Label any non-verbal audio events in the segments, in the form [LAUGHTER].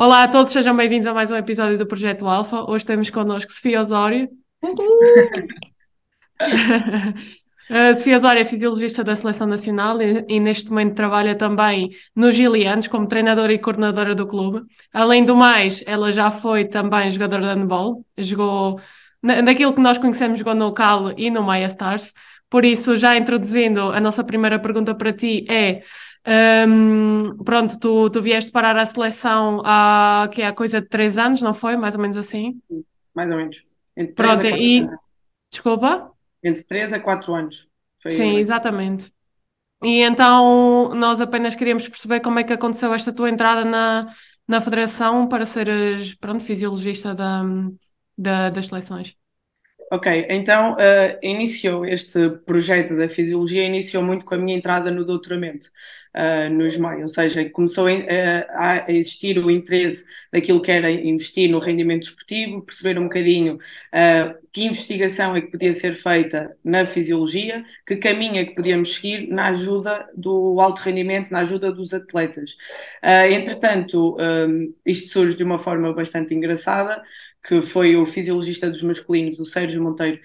Olá a todos, sejam bem-vindos a mais um episódio do Projeto Alfa. Hoje temos connosco Sofia Osório. A [LAUGHS] Sofia Osório é fisiologista da Seleção Nacional e, e, neste momento trabalha também nos Gilianos como treinadora e coordenadora do clube. Além do mais, ela já foi também jogadora de handball, jogou naquilo que nós conhecemos, jogou no Cal e no Maia Stars. Por isso, já introduzindo, a nossa primeira pergunta para ti é um, pronto, tu, tu vieste parar a seleção há, que é há coisa de três anos, não foi? Mais ou menos assim? Mais ou menos. Entre pronto, e... Anos. Desculpa? Entre três a quatro anos. Foi Sim, exatamente. E então nós apenas queríamos perceber como é que aconteceu esta tua entrada na, na federação para seres, pronto, fisiologista da, da, das seleções. Ok, então uh, iniciou este projeto da fisiologia, iniciou muito com a minha entrada no doutoramento uh, no ISMAI, ou seja, começou a, a, existir o interesse daquilo que era investir no rendimento esportivo, perceber um bocadinho uh, que investigação é que podia ser feita na fisiologia, que caminho é que podíamos seguir na ajuda do alto rendimento, na ajuda dos atletas. Uh, entretanto, um, isto surge de uma forma bastante engraçada, que foi o fisiologista dos masculinos, o Sérgio Monteiro,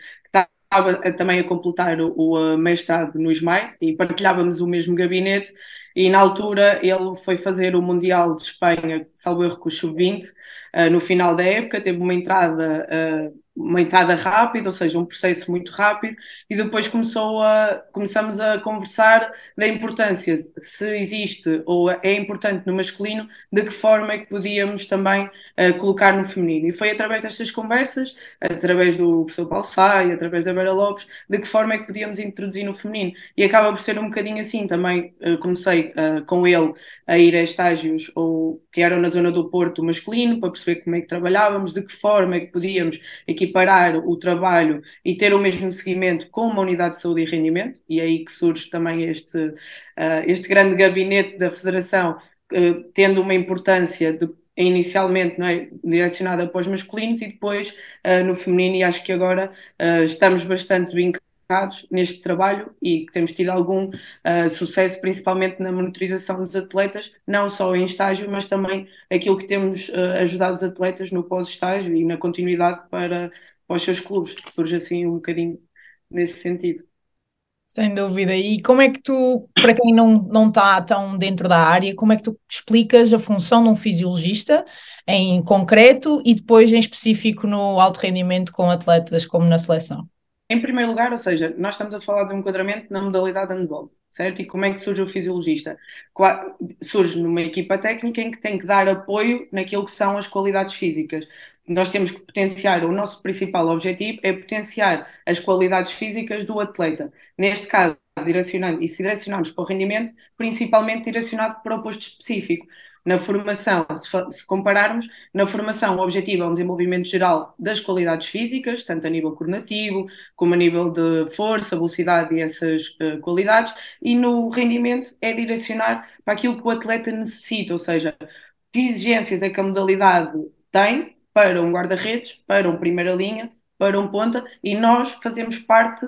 estava também a completar o, o mestrado no ISMAI e partilhávamos o mesmo gabinete e na altura ele foi fazer o Mundial de Espanha, salvo erro com o Sub-20, uh, no final da época, teve uma entrada uh, uma entrada rápida, ou seja, um processo muito rápido, e depois começou a, começamos a conversar da importância, se existe ou é importante no masculino, de que forma é que podíamos também uh, colocar no feminino. E foi através destas conversas, através do professor Paulo Sai, através da Vera Lopes, de que forma é que podíamos introduzir no feminino. E acaba por ser um bocadinho assim, também uh, comecei uh, com ele a ir a estágios ou que eram na zona do Porto masculino, para perceber como é que trabalhávamos, de que forma é que podíamos equiparar o trabalho e ter o mesmo seguimento com uma unidade de saúde e rendimento, e é aí que surge também este, uh, este grande gabinete da Federação, uh, tendo uma importância de inicialmente não é, direcionada para os masculinos e depois uh, no feminino, e acho que agora estamos bastante vinculados neste trabalho e que temos tido algum uh, sucesso, principalmente na monitorização dos atletas, não só em estágio, mas também aquilo que temos uh, ajudado os atletas no pós-estágio e na continuidade para, para os seus clubes. Surge assim um bocadinho nesse sentido. Sem dúvida. E como é que tu, para quem não, não está tão dentro da área, como é que tu explicas a função de um fisiologista em concreto e depois em específico no alto rendimento com atletas como na seleção? Em primeiro lugar, ou seja, nós estamos a falar de um enquadramento na modalidade handball, certo? E como é que surge o fisiologista? Surge numa equipa técnica em que tem que dar apoio naquilo que são as qualidades físicas. Nós temos que potenciar, o nosso principal objetivo é potenciar as qualidades físicas do atleta. Neste caso, direcionando, e se direcionarmos para o rendimento, principalmente direcionado para o posto específico na formação, se compararmos, na formação o objetivo é um desenvolvimento geral das qualidades físicas, tanto a nível coordenativo, como a nível de força, velocidade e essas uh, qualidades, e no rendimento é direcionar para aquilo que o atleta necessita, ou seja, que exigências é que a modalidade tem para um guarda-redes, para um primeira linha, para um ponta, e nós fazemos parte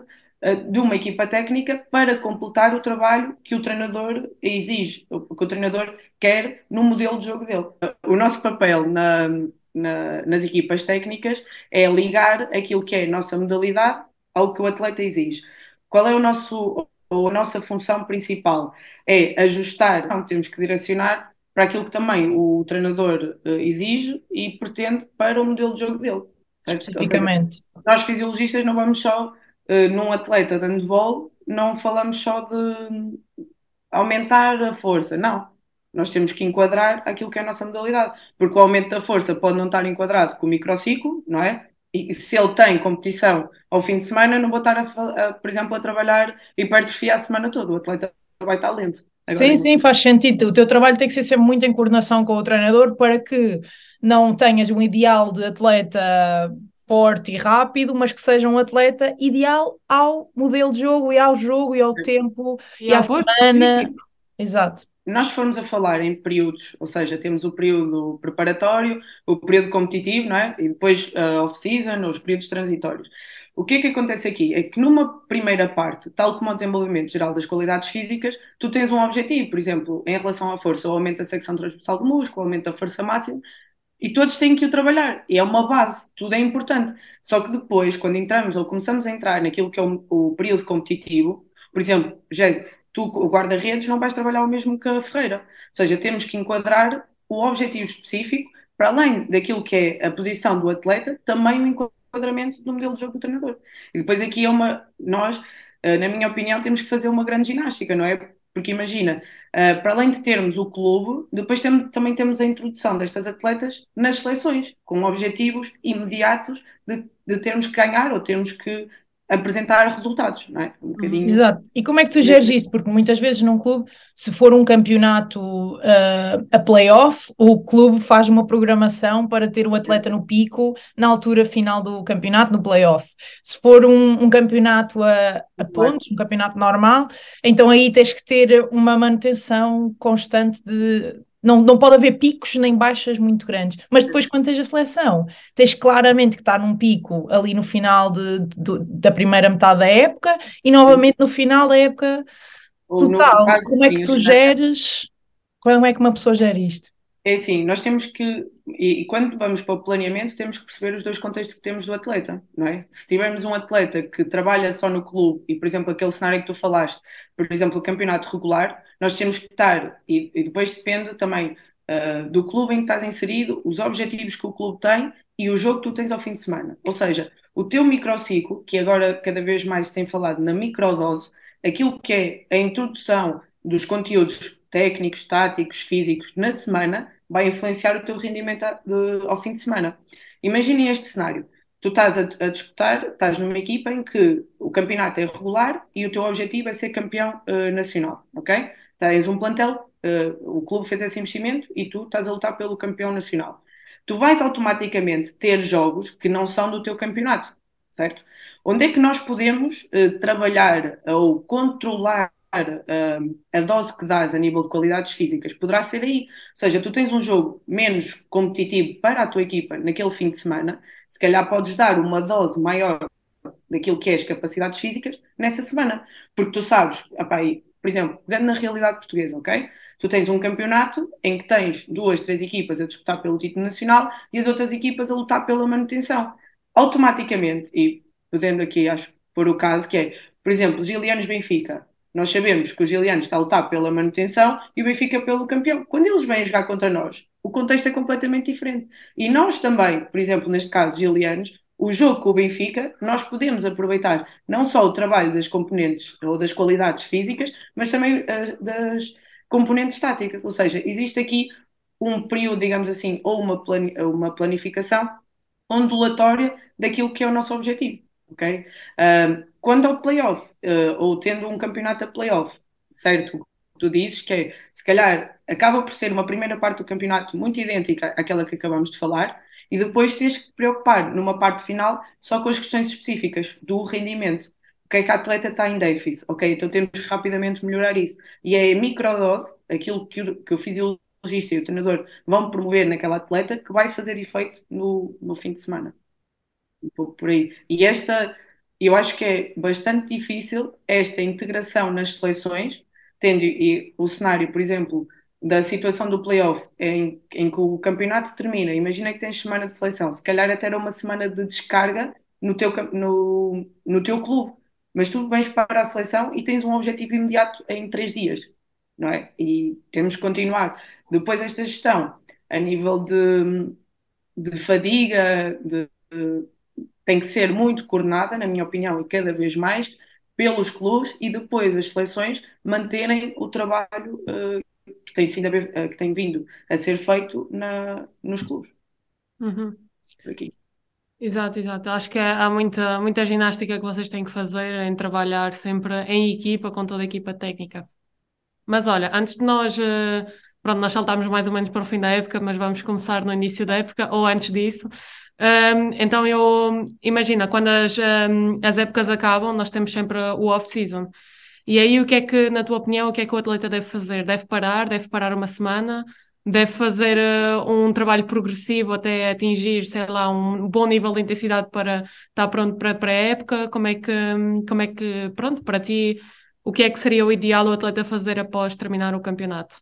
de uma equipa técnica para completar o trabalho que o treinador exige, o que o treinador quer no modelo de jogo dele. O nosso papel na, na, nas equipas técnicas é ligar aquilo que é a nossa modalidade ao que o atleta exige. Qual é o nosso, a nossa função principal? É ajustar, então temos que direcionar para aquilo que também o treinador uh, exige e pretende para o modelo de jogo dele. Certo? Especificamente. Seja, nós fisiologistas não vamos só num atleta de handball, não falamos só de aumentar a força, não. Nós temos que enquadrar aquilo que é a nossa modalidade, porque o aumento da força pode não estar enquadrado com o microciclo, não é? E se ele tem competição ao fim de semana, não vou estar, a, a, por exemplo, a trabalhar hipertrofia a semana toda. O atleta vai estar lento. Agora, sim, sim, faz sentido. O teu trabalho tem que ser sempre muito em coordenação com o treinador para que não tenhas um ideal de atleta forte e rápido, mas que seja um atleta ideal ao modelo de jogo e ao jogo e ao tempo e, e à semana. Exato. Nós formos a falar em períodos, ou seja, temos o período preparatório, o período competitivo, não é? E depois a uh, off-season, os períodos transitórios. O que é que acontece aqui? É que numa primeira parte, tal como o desenvolvimento geral das qualidades físicas, tu tens um objetivo, por exemplo, em relação à força, o aumento da secção transversal do músculo, o aumento da força máxima, e todos têm que o trabalhar. E é uma base, tudo é importante. Só que depois, quando entramos ou começamos a entrar naquilo que é o, o período competitivo, por exemplo, já, tu, o guarda-redes, não vais trabalhar o mesmo que a Ferreira. Ou seja, temos que enquadrar o objetivo específico, para além daquilo que é a posição do atleta, também o enquadramento do modelo de jogo do treinador. E depois aqui é uma. Nós, eh, na minha opinião, temos que fazer uma grande ginástica, não é? Porque imagina, uh, para além de termos o clube, depois tem, também temos a introdução destas atletas nas seleções, com objetivos imediatos de, de termos que ganhar ou termos que apresentar resultados, não é? Um bocadinho. Exato. E como é que tu geres isso? Porque muitas vezes num clube, se for um campeonato uh, a playoff, o clube faz uma programação para ter o atleta no pico na altura final do campeonato, no playoff. Se for um, um campeonato a, a pontos, um campeonato normal, então aí tens que ter uma manutenção constante de não, não pode haver picos nem baixas muito grandes. Mas depois, quando tens a seleção, tens claramente que estar num pico ali no final de, de, da primeira metade da época e novamente no final da época total. Como é que tu geres? Como é que uma pessoa gera isto? É assim, nós temos que, e, e, quando vamos para o planeamento, temos que perceber os dois contextos que temos do atleta, não é? Se tivermos um atleta que trabalha só no clube, e por exemplo, aquele cenário que tu falaste, por exemplo, o campeonato regular, nós temos que estar, e, e depois depende também uh, do clube em que estás inserido, os objetivos que o clube tem e o jogo que tu tens ao fim de semana. Ou seja, o teu microciclo, que agora cada vez mais se tem falado na microdose, aquilo que é a introdução dos conteúdos técnicos, táticos, físicos na semana, vai influenciar o teu rendimento ao fim de semana. Imaginem este cenário. Tu estás a, a, disputar, estás numa equipa em que o campeonato é regular e o teu objetivo é ser campeão uh, nacional, ok? Tens um plantel, uh, o clube fez esse investimento e tu estás a lutar pelo campeão nacional. Tu vais automaticamente ter jogos que não são do teu campeonato, certo? Onde é que nós podemos uh, trabalhar ou controlar uh, a dose que dás a nível de qualidades físicas poderá ser aí. Ou seja, tu tens um jogo menos competitivo para a tua equipa naquele fim de semana, se calhar podes dar uma dose maior daquilo que é as capacidades físicas nessa semana. Porque tu sabes, opa, por exemplo, pegando na realidade portuguesa, ok? Tu tens um campeonato em que tens duas, três equipas a disputar pelo título nacional e as outras equipas a lutar pela manutenção. Automaticamente, e podendo aqui, acho, por o caso, que é, por exemplo, Gilianos Benfica, nós sabemos que o Giliano está a lutar pela manutenção e o Benfica pelo campeão. Quando eles vêm jogar contra nós, o contexto é completamente diferente. E nós também, por exemplo, neste caso, Gilianos, o jogo com o Benfica, nós podemos aproveitar não só o trabalho das componentes ou das qualidades físicas, mas também uh, das componentes táticas. Ou seja, existe aqui um período, digamos assim, ou uma, uma planificação ondulatória daquilo que é o nosso objetivo. Ok? Quando ao playoff, uh, ou tendo um campeonato a playoff, certo? Tu dizes que é, se calhar acaba por ser uma primeira parte do campeonato muito idêntica àquela que acabamos de falar, e depois tens que preocupar numa parte final só com as questões específicas do rendimento. O que é que a atleta está em déficit? Ok, então temos que rapidamente melhorar isso. E é a microdose, aquilo que o, que o fisiologista e o treinador vão promover naquela atleta, que vai fazer efeito no, no fim de semana. Um pouco por aí. E esta eu acho que é bastante difícil esta integração nas seleções, tendo e, o cenário, por exemplo, da situação do playoff, em, em que o campeonato termina. Imagina que tens semana de seleção, se calhar até era uma semana de descarga no teu, no, no teu clube, mas tu vens para a seleção e tens um objetivo imediato em três dias, não é? E temos que continuar. Depois, esta gestão a nível de, de fadiga, de, de tem que ser muito coordenada, na minha opinião, e cada vez mais, pelos clubes e depois as seleções manterem o trabalho uh, que, tem sido, uh, que tem vindo a ser feito na, nos clubes. Uhum. Aqui. Exato, exato. Acho que há muita, muita ginástica que vocês têm que fazer em trabalhar sempre em equipa, com toda a equipa técnica. Mas olha, antes de nós, uh, pronto, nós saltámos mais ou menos para o fim da época, mas vamos começar no início da época, ou antes disso. Um, então eu imagina, quando as, um, as épocas acabam, nós temos sempre o off-season. E aí o que é que, na tua opinião, o que é que o atleta deve fazer? Deve parar? Deve parar uma semana? deve fazer uh, um trabalho progressivo até atingir, sei lá, um bom nível de intensidade para estar pronto para, a época? Como é que, como é que, pronto, para ti, o que é que seria o ideal o atleta fazer após terminar o campeonato?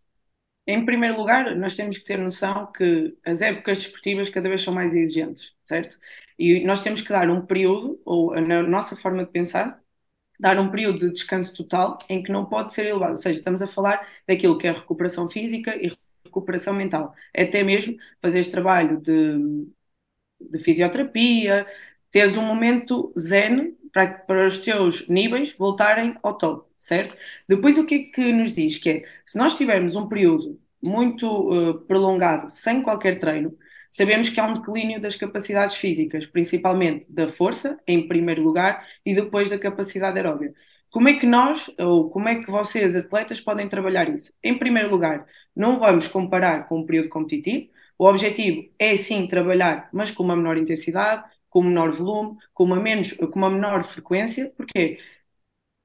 Em primeiro lugar, nós temos que ter noção que as épocas desportivas cada vez são mais exigentes, certo? E nós temos que dar um período, ou na nossa forma de pensar, dar um período de descanso total em que não pode ser elevado. Ou seja, estamos a falar daquilo que é recuperação física e recuperação mental. Até mesmo fazer este trabalho de, de fisioterapia, teres um momento zen para, para os teus níveis voltarem ao topo, certo? Depois o que é que nos diz? Que é, se nós tivermos um período muito uh, prolongado, sem qualquer treino, sabemos que há um declínio das capacidades físicas, principalmente da força, em primeiro lugar, e depois da capacidade aeróbica. Como é que nós, ou como é que vocês, atletas, podem trabalhar isso? Em primeiro lugar, não vamos comparar com um período competitivo. O objetivo é sim trabalhar, mas com uma menor intensidade, com menor volume, com uma, menos, com uma menor frequência, porque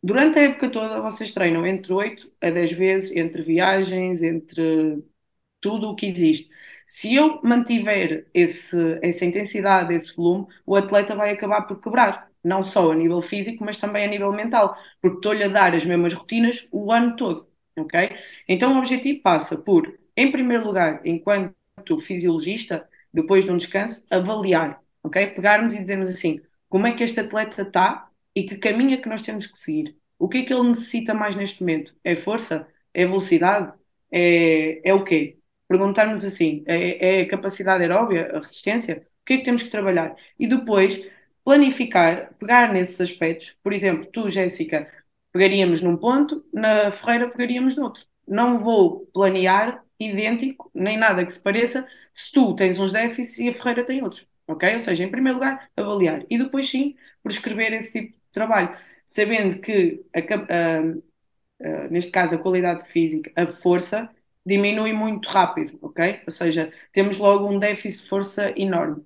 durante a época toda vocês treinam entre 8 a 10 vezes, entre viagens, entre tudo o que existe. Se eu mantiver esse, essa intensidade, esse volume, o atleta vai acabar por quebrar, não só a nível físico, mas também a nível mental, porque estou-lhe a dar as mesmas rotinas o ano todo, ok? Então o objetivo passa por, em primeiro lugar, enquanto fisiologista, depois de um descanso, avaliar ok? Pegarmos e dizermos assim, como é que este atleta está e que caminho é que nós temos que seguir? O que é que ele necessita mais neste momento? É força? É velocidade? É, é o quê? Perguntarmos assim, é, é capacidade aeróbia, a resistência? O que é que temos que trabalhar? E depois planificar, pegar nesses aspectos. Por exemplo, tu, Jéssica, pegaríamos num ponto, na Ferreira pegaríamos noutro. Não vou planear idêntico, nem nada que se pareça, se tu tens uns déficits e a Ferreira tem outros ok? Ou seja, em primeiro lugar, avaliar e depois sim prescrever esse tipo de trabalho, sabendo que, a, a, a, neste caso, a qualidade física, a força, diminui muito rápido, ok? Ou seja, temos logo um déficit de força enorme.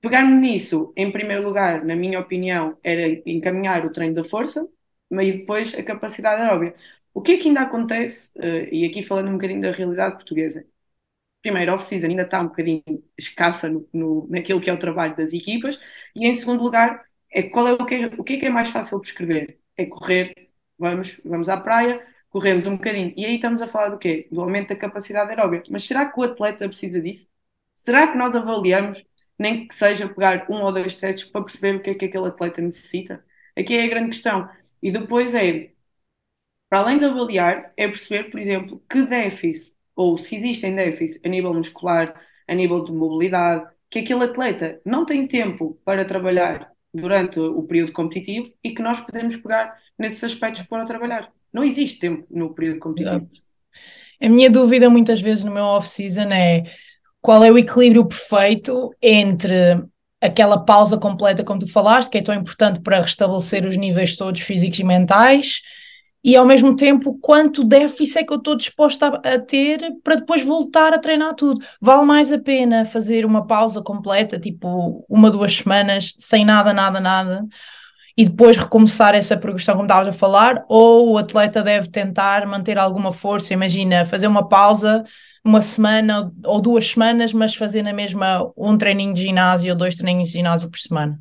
Pegar-me nisso, em primeiro lugar, na minha opinião, era encaminhar o treino da força, mas depois a capacidade aeróbica. O que é que ainda acontece, uh, e aqui falando um bocadinho da realidade portuguesa, primeiro, off-season ainda está um bocadinho escassa no, no, naquilo que é o trabalho das equipas, e em segundo lugar, é qual é o que é, o que é, que é mais fácil de escrever? É correr, vamos, vamos à praia, corremos um bocadinho. E aí estamos a falar do quê? Do aumento da capacidade aeróbica. Mas será que o atleta precisa disso? Será que nós avaliamos, nem que seja pegar um ou dois testes para perceber o que é que aquele atleta necessita? Aqui é a grande questão. E depois é, para além de avaliar, é perceber, por exemplo, que déficit ou se existem déficits a nível muscular, a nível de mobilidade, que aquele atleta não tem tempo para trabalhar durante o período competitivo e que nós podemos pegar nesses aspectos para trabalhar. Não existe tempo no período competitivo. Exato. A minha dúvida muitas vezes no meu off-season é qual é o equilíbrio perfeito entre aquela pausa completa, como tu falaste, que é tão importante para restabelecer os níveis todos físicos e mentais, e ao mesmo tempo quanto déficit é que eu estou disposta a, a, ter para depois voltar a treinar tudo. Vale mais a pena fazer uma pausa completa, tipo uma, duas semanas, sem nada, nada, nada, e depois recomeçar essa progressão como estavas a falar, ou o atleta deve tentar manter alguma força, imagina, fazer uma pausa uma semana ou duas semanas, mas fazer na mesma um treininho de ginásio ou dois treininhos de ginásio por semana.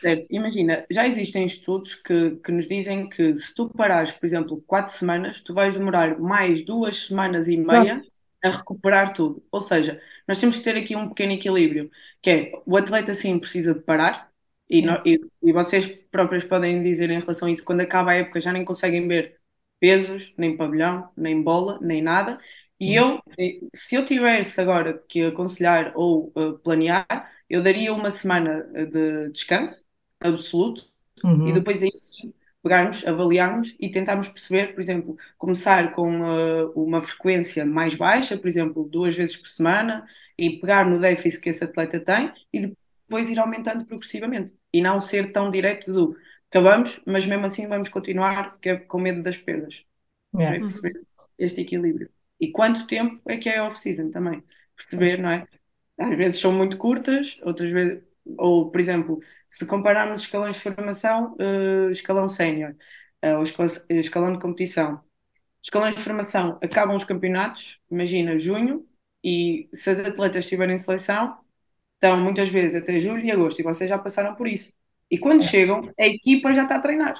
Certo, imagina, já existem estudos que, que nos dizem que se tu parares, por exemplo, quatro semanas, tu vais demorar mais duas semanas e meia a recuperar tudo. Ou seja, nós temos que ter aqui um pequeno equilíbrio, que é o atleta sim precisa de parar, e, no, e, e vocês próprios podem dizer em relação a isso, quando acaba a época já nem conseguem ver pesos, nem pavilhão, nem bola, nem nada. E eu, se eu tivesse agora que aconselhar ou uh, planear, eu daria uma semana de descanso, absoluto uhum. e depois aí sim pegarmos, avaliarmos e tentarmos perceber, por exemplo, começar com uh, uma frequência mais baixa, por exemplo, duas vezes por semana, e pegar no déficit que esse atleta tem e depois ir aumentando progressivamente e não ser tão direto do acabamos, mas mesmo assim vamos continuar é com medo das perdas. Yeah. É perceber este equilíbrio. E quanto tempo é que é off-season também? Perceber, não é? Às vezes são muito curtas, outras vezes ou, por exemplo, se compararmos escalões de formação, uh, escalão sénior, uh, ou escalão de competição. Escalões de formação acabam os campeonatos, imagina junho, E se as atletas estiverem em seleção, estão muitas vezes até julho e agosto, e vocês já passaram por isso. E quando chegam, a equipa já está a treinar.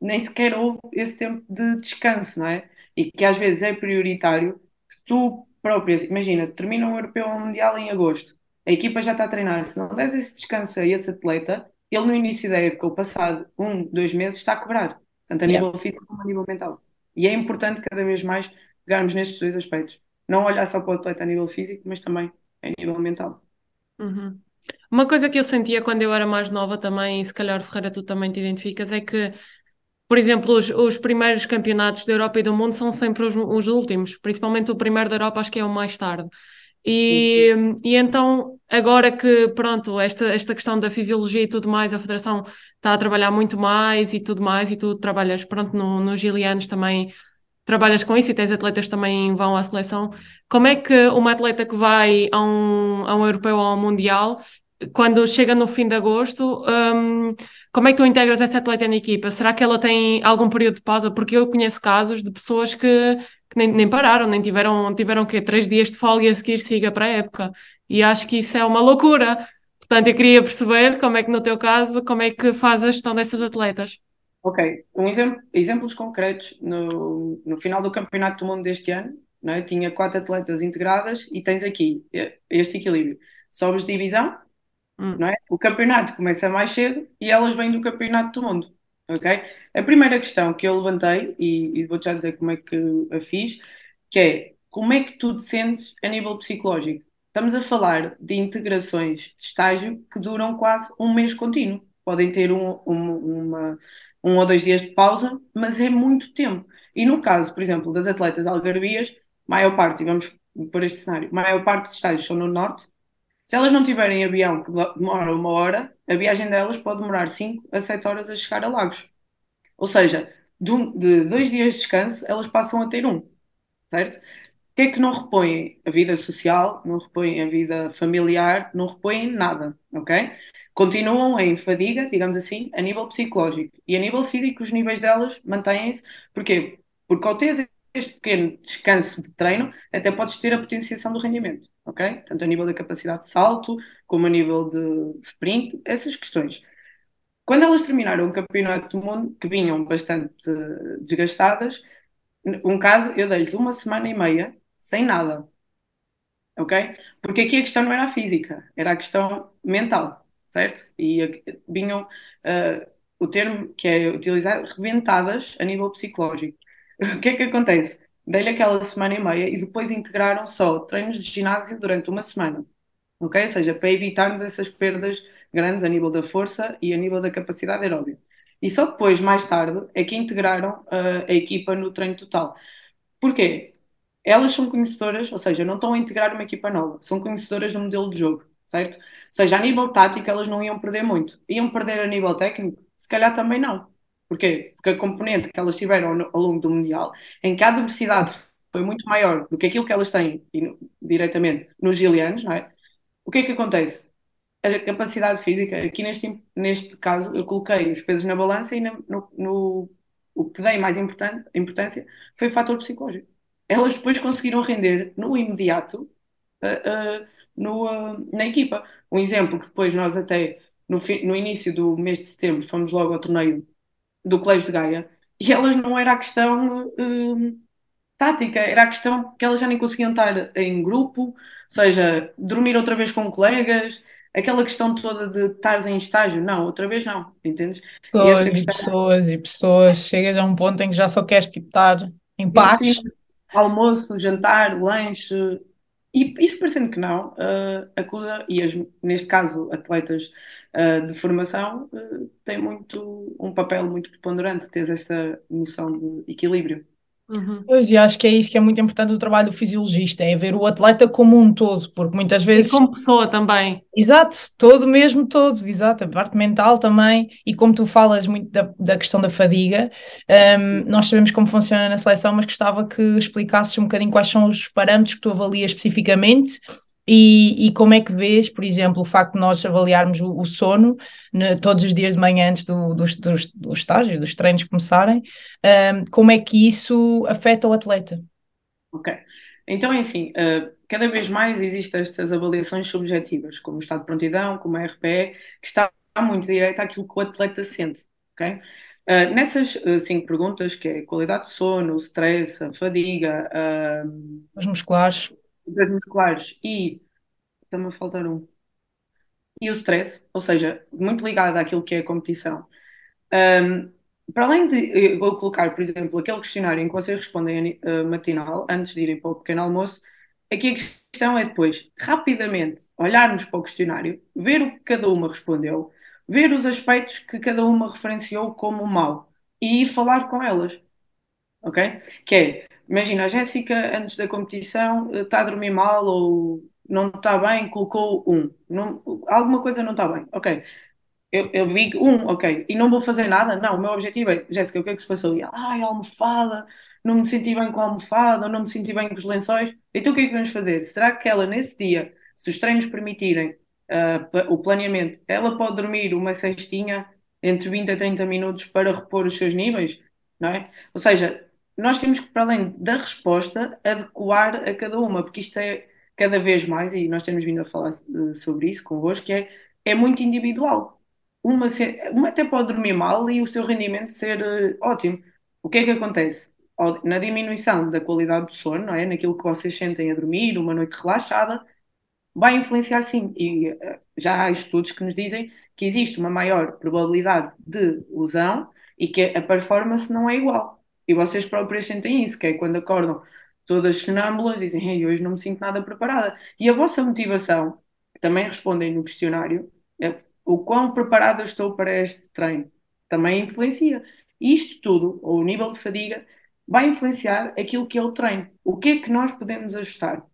Nem sequer houve esse tempo de descanso, não é? E que às vezes é prioritário que tu própria, imagina, termina um europeu ou um mundial em agosto, a equipa já está a treinar. Se não des esse descanso a esse atleta, ele no início da época, o passado um, dois meses, está a quebrar, tanto a Yeah. nível físico como a nível mental. E é importante cada vez mais pegarmos nestes dois aspectos. Não olhar só para o atleta a nível físico, mas também a nível mental. Uhum. Uma coisa que eu sentia quando eu era mais nova também, e se calhar Ferreira tu também te identificas, é que, por exemplo, os, os primeiros campeonatos da Europa e do mundo são sempre os, os últimos, principalmente o primeiro da Europa, acho que é o mais tarde. E, e então, agora que, pronto, esta, esta questão da fisiologia e tudo mais, a Federação está a trabalhar muito mais e tudo mais, e tu trabalhas, pronto, no, nos Gilianos também trabalhas com isso e tens atletas que também vão à seleção. Como é que uma atleta que vai a um, a um europeu ou a um mundial, quando chega no fim de agosto, hum, como é que tu integras essa atleta na equipa? Será que ela tem algum período de pausa? Porque eu conheço casos de pessoas que, que nem, nem pararam, nem tiveram, tiveram que três dias de folga a seguir siga para a época. E acho que isso é uma loucura. Portanto, eu queria perceber como é que no teu caso, como é que faz a gestão dessas atletas. Ok, um exemplo, exemplos concretos. No, no final do Campeonato do Mundo deste ano, é? tinha quatro atletas integradas e tens aqui este equilíbrio. Sobes divisão, Hum. não é? O campeonato começa mais cedo e elas vêm do Campeonato do Mundo. Ok? A primeira questão que eu levantei, e, e vou-te já dizer como é que a fiz, que é como é que tu te sentes a nível psicológico? Estamos a falar de integrações de estágio que duram quase um mês contínuo. Podem ter um, um, uma, um ou dois dias de pausa, mas é muito tempo. E no caso, por exemplo, das atletas algarvias, maior parte, e vamos por este cenário, maior parte dos estágios são no norte. Se elas não tiverem avião que demora uma hora, a viagem delas pode demorar 5 a 7 horas a chegar a Lagos. Ou seja, de, dois dias de descanso, elas passam a ter um, certo? O que é que não repõem? A vida social, não repõem a vida familiar, não repõem nada, ok? Continuam em fadiga, digamos assim, a nível psicológico. E a nível físico, os níveis delas mantêm-se. Porquê? Porque ao ter este pequeno descanso de treino, até podes ter a potenciação do rendimento, ok? Tanto a nível da capacidade de salto, como a nível de sprint, essas questões. Quando elas terminaram o campeonato do mundo, que vinham bastante eh, desgastadas, um caso, eu dei-lhes uma semana e meia sem nada, ok? Porque aqui a questão não era física, era a questão mental, certo? E vinham, eh, o termo que é utilizado, rebentadas a nível psicológico. [LAUGHS] O que é que acontece? Dei-lhe aquela semana e meia e depois integraram só treinos de ginásio durante uma semana, ok? Ou seja, para evitarmos essas perdas grandes a nível da força e a nível da capacidade aeróbica. E só depois, mais tarde, é que integraram uh, a equipa no treino total. Porquê? Elas são conhecedoras, ou seja, não estão a integrar uma equipa nova, são conhecedoras do modelo de jogo, certo? Ou seja, a nível tático elas não iam perder muito. Iam perder a nível técnico? Se calhar também não. Porquê? Porque a componente que elas tiveram ao, longo do Mundial, em que a adversidade foi muito maior do que aquilo que elas têm no- diretamente nos gilianos, não é? O que é que acontece? A capacidade física, aqui neste, neste caso, eu coloquei os pesos na balança e na- no, no- o que dei mais importan- importância foi o fator psicológico. Elas depois conseguiram render no imediato uh, uh, no, uh, na equipa. Um exemplo que depois nós até no, no início do mês de setembro fomos logo ao torneio do Colégio de Gaia e elas não era a questão uh, tática, era a questão que elas já nem conseguiam estar em grupo, ou seja, dormir outra vez com colegas, aquela questão toda de estares em estágio, não, outra vez não, entendes? E Pessoas e questão pessoas e pessoas, chegas a um ponto em que já só queres tipo, estar em paz. almoço, jantar, lanche, e isso parecendo que não, uh, a CUDA e as, neste caso atletas uh, de formação uh, têm muito um papel muito preponderante, teres essa noção de equilíbrio. Uhum. Pois, e acho que é isso que é muito importante do trabalho do fisiologista, é ver o atleta como um todo, porque muitas E vezes como pessoa também. Exato, todo mesmo, todo, exato, a parte mental também, e como tu falas muito da, da questão da fadiga, hum, nós sabemos como funciona na seleção, mas gostava que explicasses um bocadinho quais são os parâmetros que tu avalias especificamente e, e como é que vês, por exemplo, o facto de nós avaliarmos o, o sono né, todos os dias de manhã antes do, dos, dos, do estágio, dos treinos começarem, hum, como é que isso afeta o atleta? Ok. Então é assim, uh, cada vez mais existem estas avaliações subjetivas, como o estado de prontidão, como a RPE, que está muito direito àquilo que o atleta sente, ok? Uh, nessas uh, cinco perguntas, que é qualidade de sono, o stress, a fadiga, uh, as musculares, as musculares e a faltar um e o stress, ou seja, muito ligado àquilo que é a competição. Um, para além de vou colocar, por exemplo, aquele questionário em que vocês respondem uh, matinal, antes de irem para o pequeno almoço, aqui a questão é depois, rapidamente, olharmos para o questionário, ver o que cada uma respondeu, ver os aspectos que cada uma referenciou como mau e ir falar com elas. Ok? Que é, imagina, a Jéssica, antes da competição, está a dormir mal ou não está bem, colocou um. Não, alguma coisa não está bem. Ok. Eu, eu vi um, ok. E não vou fazer nada? Não, o meu objetivo é, Jéssica, o que é que se passou? E ai, almofada, não me senti bem com a almofada, não me senti bem com os lençóis. Então o que é que vamos fazer? Será que ela, nesse dia, se os treinos permitirem uh, o planeamento, ela pode dormir uma cestinha entre 20 a 30 minutos para repor os seus níveis? Não é? Ou seja, nós temos que, para além da resposta, adequar a cada uma, porque isto é cada vez mais, e nós temos vindo a falar eh, sobre isso convosco, que é, é muito individual. Uma, uma até pode dormir mal e o seu rendimento ser uh, ótimo. O que é que acontece? Na diminuição da qualidade do sono, não é? naquilo que vocês sentem a dormir, uma noite relaxada, vai influenciar sim. E uh, já há estudos que nos dizem que existe uma maior probabilidade de lesão e que a performance não é igual. E vocês próprios sentem isso, que é quando acordam todas sonâmbulas, dizem, hey, hoje não me sinto nada preparada. E a vossa motivação, também respondem no questionário, é o quão preparado eu estou para este treino, também influencia. Isto tudo, ou o nível de fadiga, vai influenciar aquilo que é o treino. O que é que nós podemos ajustar?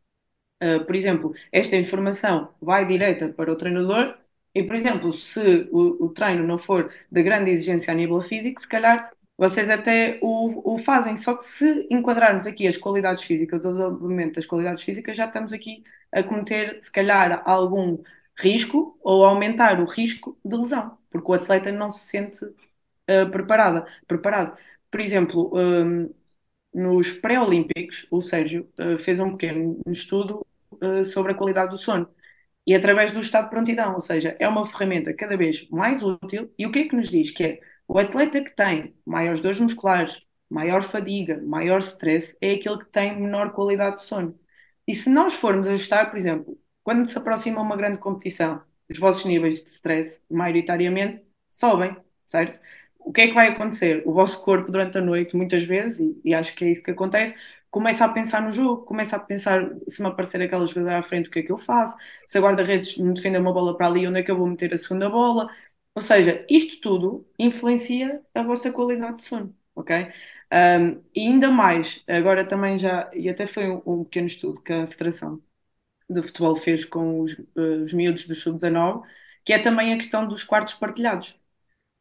Uh, por exemplo, esta informação vai direta para o treinador e, por exemplo, se o, o treino não for de grande exigência a nível físico, se calhar vocês até o, o fazem, só que se enquadrarmos aqui as qualidades físicas, o desenvolvimento das qualidades físicas, já estamos aqui a cometer, se calhar, algum risco ou aumentar o risco de lesão, porque o atleta não se sente uh, preparada, preparado. Por exemplo, um, nos pré-olímpicos, o Sérgio uh, fez um pequeno estudo uh, sobre a qualidade do sono e através do estado de prontidão, ou seja, é uma ferramenta cada vez mais útil. E o que é que nos diz? Que é o atleta que tem maiores dores musculares, maior fadiga, maior stress, é aquele que tem menor qualidade de sono. E se nós formos ajustar, por exemplo, quando se aproxima uma grande competição, os vossos níveis de stress, maioritariamente, sobem, certo? O que é que vai acontecer? O vosso corpo, durante a noite, muitas vezes, e, e acho que é isso que acontece, começa a pensar no jogo, começa a pensar se me aparecer aquela jogadora à frente, o que é que eu faço? Se a guarda-redes me defender uma bola para ali, onde é que eu vou meter a segunda bola? Ou seja, isto tudo influencia a vossa qualidade de sono, ok? Um, e ainda mais, agora também já, e até foi um, um pequeno estudo que a Federação de Futebol fez com os, uh, os miúdos do Sub-19, que é também a questão dos quartos partilhados.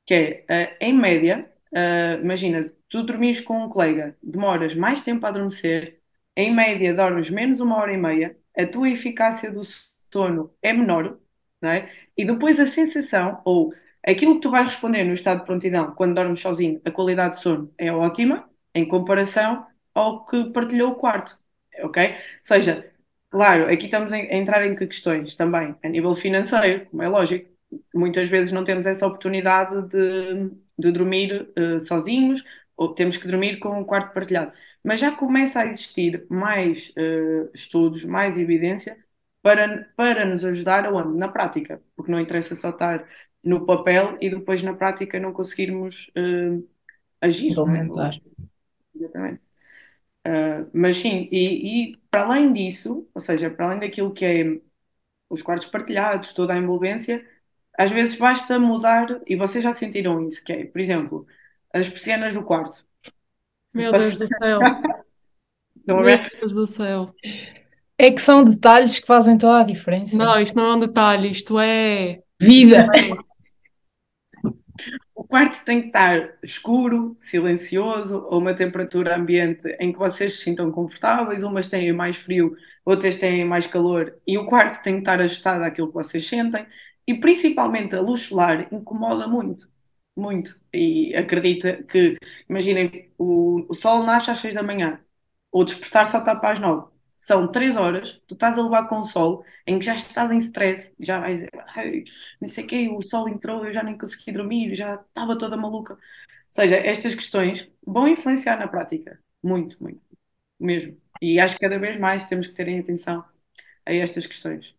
Que é, uh, em média, uh, imagina, tu dormires com um colega, demoras mais tempo a adormecer, em média dormes menos uma hora e meia, a tua eficácia do sono é menor, não é? E depois a sensação, ou Aquilo que tu vais responder no estado de prontidão, quando dormes sozinho, a qualidade de sono é ótima, em comparação ao que partilhou o quarto, ok? Ou seja, claro, aqui estamos a entrar em que questões também, a nível financeiro, como é lógico, muitas vezes não temos essa oportunidade de, de dormir uh, sozinhos, ou temos que dormir com um quarto partilhado. Mas já começa a existir mais uh, estudos, mais evidência para, para nos ajudar aonde? Na prática, porque não interessa só estar no papel e depois na prática não conseguirmos uh, agir. Implementar. É? Exatamente. Uh, mas sim, e, e, para além disso, ou seja, para além daquilo que é os quartos partilhados, toda a envolvência, às vezes basta mudar, e vocês já sentiram isso, que é, por exemplo, as persianas do quarto. Meu Deus do céu. Meu Deus do céu. É que são detalhes que fazem toda a diferença. Não, isto não é um detalhe, isto é vida. [LAUGHS] O quarto tem que estar escuro, silencioso, ou uma temperatura ambiente em que vocês se sintam confortáveis, umas têm mais frio, outras têm mais calor, e o quarto tem que estar ajustado àquilo que vocês sentem, e principalmente a luz solar incomoda muito, muito. E acredita que, imaginem, o, o sol nasce às seis da manhã, o despertar só está para as nove. São três horas, tu estás a levar com o sol, em que já estás em stress, já vais, não sei o quê, o sol entrou, eu já nem consegui dormir, já estava toda maluca. Ou seja, estas questões vão influenciar na prática, muito, muito, mesmo. E acho que cada vez mais temos que terem atenção a estas questões.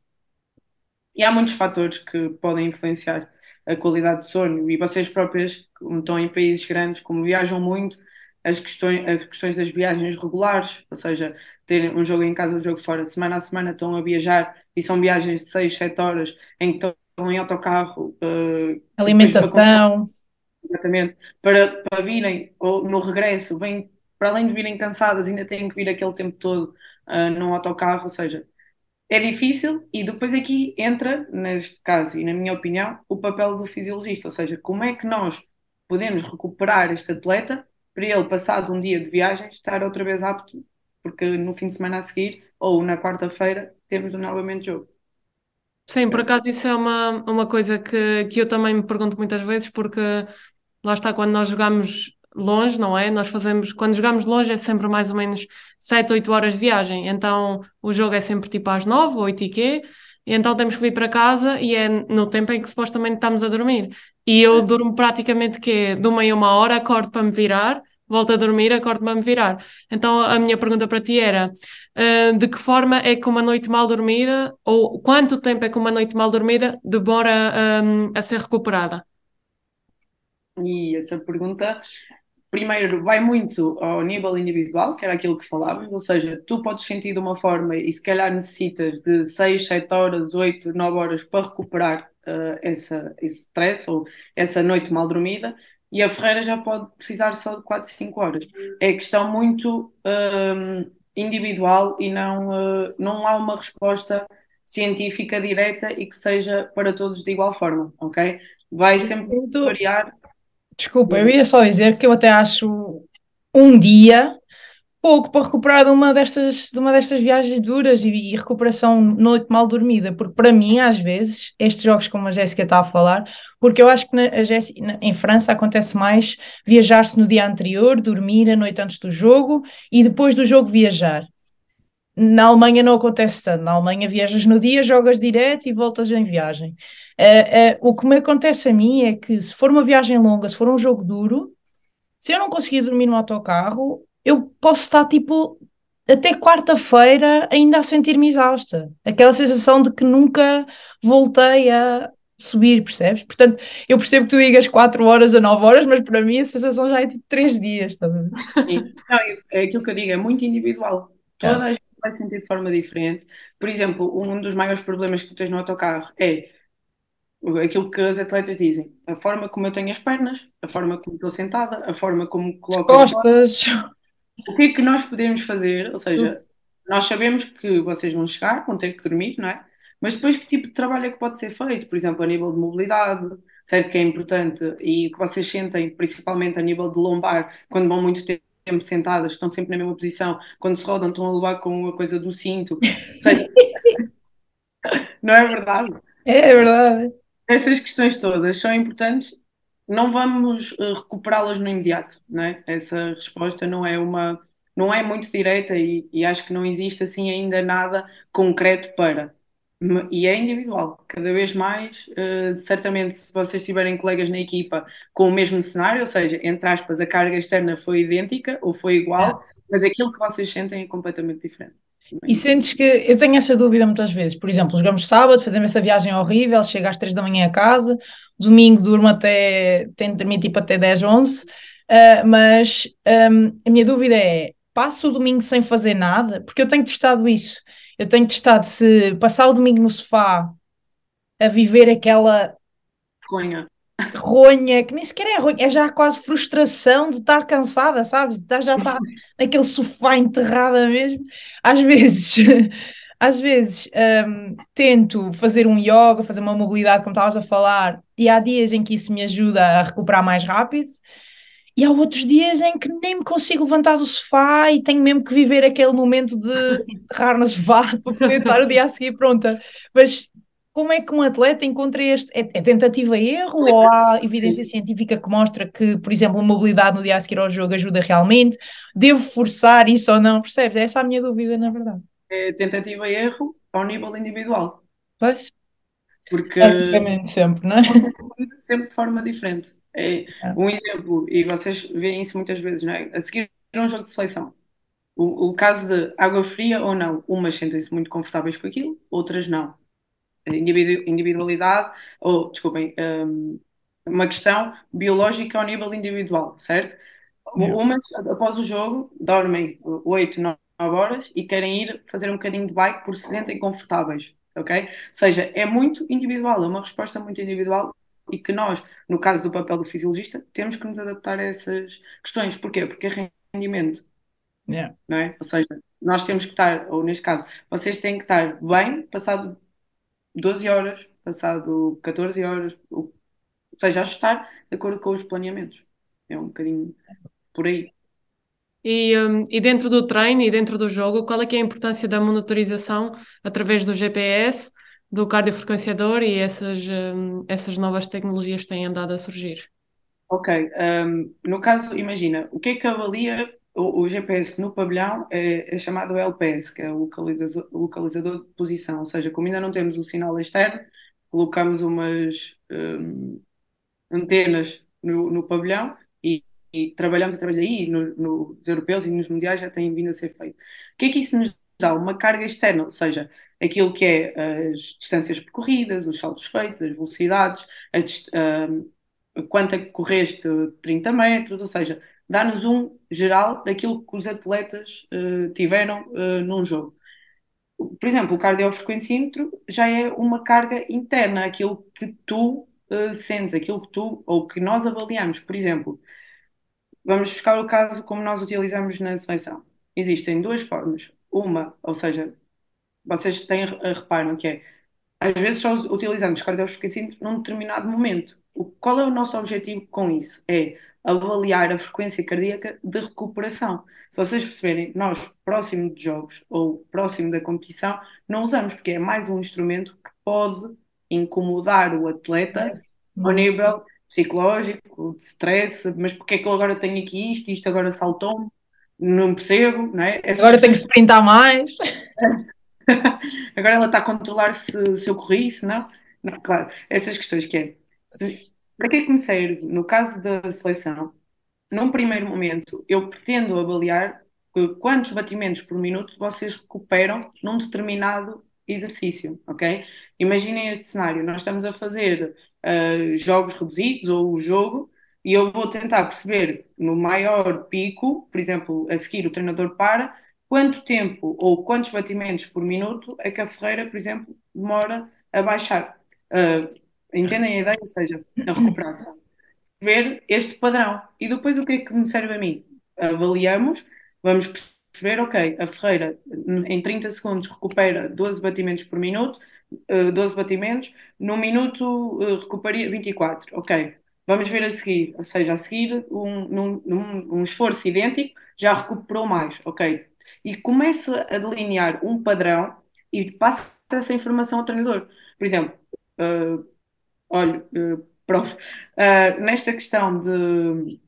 E há muitos fatores que podem influenciar a qualidade de sono, e vocês próprias, como estão em países grandes, como viajam muito, as questões, as questões das viagens regulares, ou seja, terem um jogo em casa, um jogo fora, semana a semana estão a viajar e são viagens de 6, 7 horas em que estão em autocarro. Uh, Alimentação. Para, exatamente. Para, para virem, ou no regresso, vêm, para além de virem cansadas, ainda têm que vir aquele tempo todo uh, num autocarro, ou seja, é difícil e depois aqui entra, neste caso e na minha opinião, o papel do fisiologista, ou seja, como é que nós podemos recuperar este atleta para ele, passado um dia de viagem, estar outra vez apto, porque no fim de semana a seguir ou na quarta-feira temos novamente jogo. Sim, por acaso isso é uma, uma coisa que, que eu também me pergunto muitas vezes, porque lá está, quando nós jogamos longe, não é? Nós fazemos, quando jogamos longe é sempre mais ou menos 7, 8 horas de viagem, então o jogo é sempre tipo às 9, 8 e quê, e então temos que vir para casa e é no tempo em que supostamente estamos a dormir. E eu durmo praticamente que de uma em uma hora, acordo para me virar, volto a dormir, acordo para me virar. Então a minha pergunta para ti era: uh, de que forma é que uma noite mal dormida, ou quanto tempo é que uma noite mal dormida demora um, a ser recuperada? E essa pergunta primeiro vai muito ao nível individual, que era aquilo que falávamos, ou seja, tu podes sentir de uma forma e se calhar necessitas de 6, 7 horas, 8, 9 horas para recuperar uh, essa, esse stress ou essa noite mal dormida, e a Ferreira já pode precisar só de 4, 5 horas. É questão muito uh, individual e não, uh, não há uma resposta científica direta e que seja para todos de igual forma, ok? Vai sempre variar Desculpa, eu ia só dizer que eu até acho um dia pouco para recuperar de uma destas, de uma destas viagens duras e, e recuperação noite mal dormida, porque para mim, às vezes, estes jogos como a Jéssica está a falar, porque eu acho que na, Jéssica, na, em França acontece mais viajar-se no dia anterior, dormir a noite antes do jogo e depois do jogo viajar. Na Alemanha não acontece tanto. Na Alemanha viajas no dia, jogas direto e voltas em viagem. Uh, uh, o que me acontece a mim é que se for uma viagem longa, se for um jogo duro, se eu não conseguir dormir no autocarro, eu posso estar tipo até quarta-feira ainda a sentir-me exausta. Aquela sensação de que nunca voltei a subir, percebes? Portanto, eu percebo que tu digas 4 horas a 9 horas, mas para mim a sensação já é tipo 3 dias. Tá Não, é aquilo que eu digo, é muito individual. Toda a gente vai sentir de forma diferente. Por exemplo, um dos maiores problemas que tu tens no autocarro é aquilo que as atletas dizem, a forma como eu tenho as pernas, a forma como estou sentada, a forma como coloco as costas. O que é que nós podemos fazer? Ou seja, Tudo. nós sabemos que vocês vão chegar, vão ter que dormir, não é? Mas depois que tipo de trabalho é que pode ser feito? Por exemplo, a nível de mobilidade, certo que é importante e que vocês sentem, principalmente a nível de lombar, quando vão muito tempo tempo sentadas, estão sempre na mesma posição, quando se rodam estão a levar com a coisa do cinto. Seja, [LAUGHS] não é verdade? É, é verdade. Essas questões todas são importantes, não vamos eh, recuperá-las no imediato, não é? Essa resposta não é uma, não é muito direta e, e acho que não existe assim ainda nada concreto para e é individual, cada vez mais. Uh, certamente, se vocês tiverem colegas na equipa com o mesmo cenário, ou seja, entre aspas, a carga externa foi idêntica ou foi igual, é. mas aquilo que vocês sentem é completamente diferente. E sentes que eu tenho essa dúvida muitas vezes. Por exemplo, jogamos sábado, fazemos essa viagem horrível, chego às 3 da manhã a casa, domingo durmo até, tenho de dormir tipo até 10, 11, uh, mas um, a minha dúvida é: passo o domingo sem fazer nada? Porque eu tenho testado isso eu tenho testado se passar o domingo no sofá a viver aquela ronha que nem sequer é ronha, é já quase frustração de estar cansada, sabes? De já estar naquele sofá enterrada mesmo. Às vezes, [LAUGHS] às vezes um, tento fazer um yoga, fazer uma mobilidade, como estavas a falar, e há dias em que isso me ajuda a recuperar mais rápido. E há outros dias em que nem me consigo levantar do sofá e tenho mesmo que viver aquele momento de enterrar no sofá [LAUGHS] para poder estar o dia a seguir pronta. Mas como é que um atleta encontra este? É, é tentativa erro ou há evidência científica que mostra que, por exemplo, a mobilidade no dia a seguir ao jogo ajuda realmente? Devo forçar isso ou não? Percebes? É essa a minha dúvida, na verdade. é tentativa erro ao nível individual. Pois, Porque basicamente sempre, não é? sempre de forma diferente. É É. um exemplo, e vocês veem isso muitas vezes, não é? A seguir a um jogo de seleção. O, o caso de água fria ou não, umas sentem-se muito confortáveis com aquilo, outras não. Individualidade, ou, desculpem, hum, uma questão biológica ao nível individual, certo? Yeah. Umas, após o jogo, dormem 8, 9 horas e querem ir fazer um bocadinho de bike por se sentem confortáveis, ok? Ou seja, é muito individual, é uma resposta muito individual e que nós, no caso do papel do fisiologista, temos que nos adaptar a essas questões. Porquê? Porque é rendimento, Yeah. não é? Ou seja, nós temos que estar, ou neste caso, vocês têm que estar bem passado 12 horas, passado 14 horas, ou seja, ajustar de acordo com os planeamentos. É um bocadinho por aí. E, hum, e dentro do treino e dentro do jogo, qual é que é a importância da monitorização através do GPS, do cardiofrequenciador e essas, hum, essas novas tecnologias que têm andado a surgir? Ok, um, no caso, imagina, o que é que avalia o, GPS no pavilhão é, é chamado LPS, que é o localizador, localizador de posição, ou seja, como ainda não temos o sinal externo, colocamos umas um, antenas no, no pavilhão e, e trabalhamos através daí, no, nos europeus e nos mundiais já tem vindo a ser feito. O que é que isso nos dá? Uma carga externa, ou seja, aquilo que é as distâncias percorridas, os saltos feitos, as velocidades, a um, quanto é que correste 30 metros, ou seja, dá-nos um geral daquilo que os atletas eh, tiveram eh, num jogo. Por exemplo, o cardiofrequencímetro já é uma carga interna, aquilo que tu eh, sentes, aquilo que tu, ou que nós avaliamos. Por exemplo, vamos buscar o caso como nós utilizamos na seleção. Existem duas formas. Uma, ou seja, vocês têm, reparam que é, às vezes só utilizamos cardiofrequencímetros num determinado momento. O, qual é o nosso objetivo com isso? É avaliar a frequência cardíaca de recuperação. Se vocês perceberem, nós, próximo de jogos ou próximo da competição, não usamos, porque é mais um instrumento que pode incomodar o atleta ao nível psicológico, de stress, mas porque é que eu agora tenho aqui isto, isto agora saltou-me, não percebo, não é? Essas Agora tenho que sprintar mais. [LAUGHS] Agora ela está a controlar se, se eu corri, se não. Não, claro, essas questões que é. se- para que é que me serve? No caso da seleção, num primeiro momento, eu pretendo avaliar quantos batimentos por minuto vocês recuperam num determinado exercício, ok? Imaginem este cenário, nós estamos a fazer ah, jogos reduzidos ou o jogo e eu vou tentar perceber no maior pico, por exemplo, a seguir o treinador para, quanto tempo ou quantos batimentos por minuto é que a Ferreira, por exemplo, demora a baixar. Ah, entendem a ideia? Ou seja, a recuperação ver este padrão. E depois o que é que me serve a mim? Avaliamos, vamos perceber, ok, a Ferreira em 30 segundos recupera 12 batimentos por minuto, eh, 12 batimentos, num minuto eh, recuperaria 24, ok. Vamos ver a seguir, ou seja, a seguir um, num, num- um esforço idêntico já recuperou mais, ok. E começa a delinear um padrão e passa essa informação ao treinador. Por exemplo, eh, olha, eh, prof, Uh, nesta questão de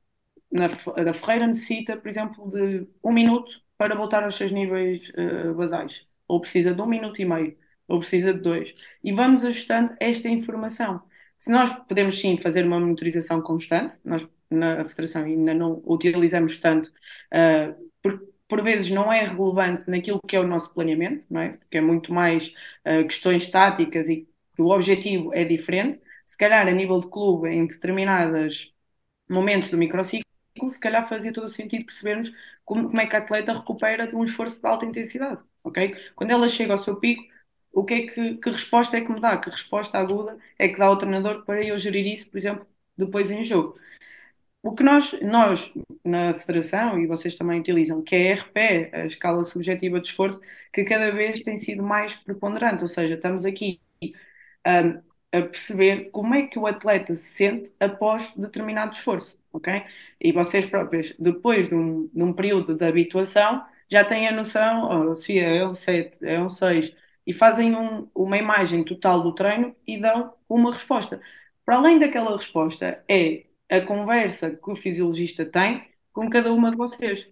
na, da Ferreira necessita, por exemplo, de um minuto para voltar aos seus níveis uh, basais, ou precisa de um minuto e meio, ou precisa de dois. E vamos ajustando esta informação. Se nós podemos sim fazer uma monitorização constante, nós na Federação ainda não utilizamos tanto, uh, por, por vezes não é relevante naquilo que é o nosso planeamento, não é? Porque é muito mais uh, questões táticas e o objetivo é diferente se calhar a nível de clube, em determinados momentos do microciclo, se calhar fazia todo o sentido percebermos como, como é que a atleta recupera de um esforço de alta intensidade, ok? Quando ela chega ao seu pico, o que é que, que resposta é que me dá? Que resposta aguda é que dá ao treinador para eu gerir isso, por exemplo, depois em jogo? O que nós, nós na Federação, e vocês também utilizam, que é a RPE, a escala subjetiva de esforço, que cada vez tem sido mais preponderante, ou seja, estamos aqui um, a perceber como é que o atleta se sente após determinado esforço, ok? E vocês próprios, depois de um, de um período de habituação, já têm a noção, oh, se é um 7, é um 6, e fazem um, uma imagem total do treino e dão uma resposta. Para além daquela resposta, é a conversa que o fisiologista tem com cada uma de vocês.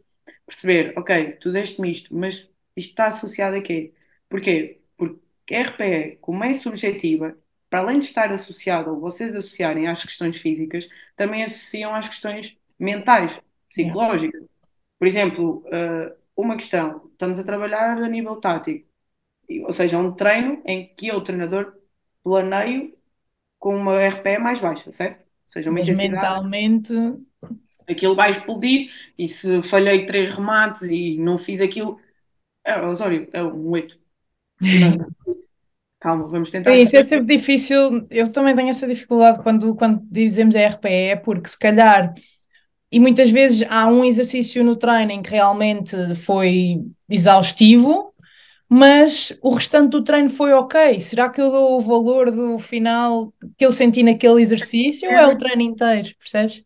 Perceber, ok, tu deste-me isto, mas isto está associado a quê? Porquê? Porque RPE, como é subjetiva, para além de estar associado, ou vocês associarem às questões físicas, também associam às questões mentais, psicológicas. Por exemplo, uh, uma questão, estamos a trabalhar a nível tático, ou seja, um treino em que eu, treinador, planeio com uma RPE mais baixa, certo? Ou seja, uma Mas intensidade. mentalmente. Aquilo vai explodir e se falhei três remates e não fiz aquilo. É, Osório, é um 8. [LAUGHS] Calma, vamos tentar. Sim, isso é sempre difícil. Eu também tenho essa dificuldade quando, quando dizemos RPE, porque se calhar, e muitas vezes há um exercício no treino que realmente foi exaustivo, mas o restante do treino foi ok. Será que eu dou o valor do final que eu senti naquele exercício ou é o treino inteiro? Percebes?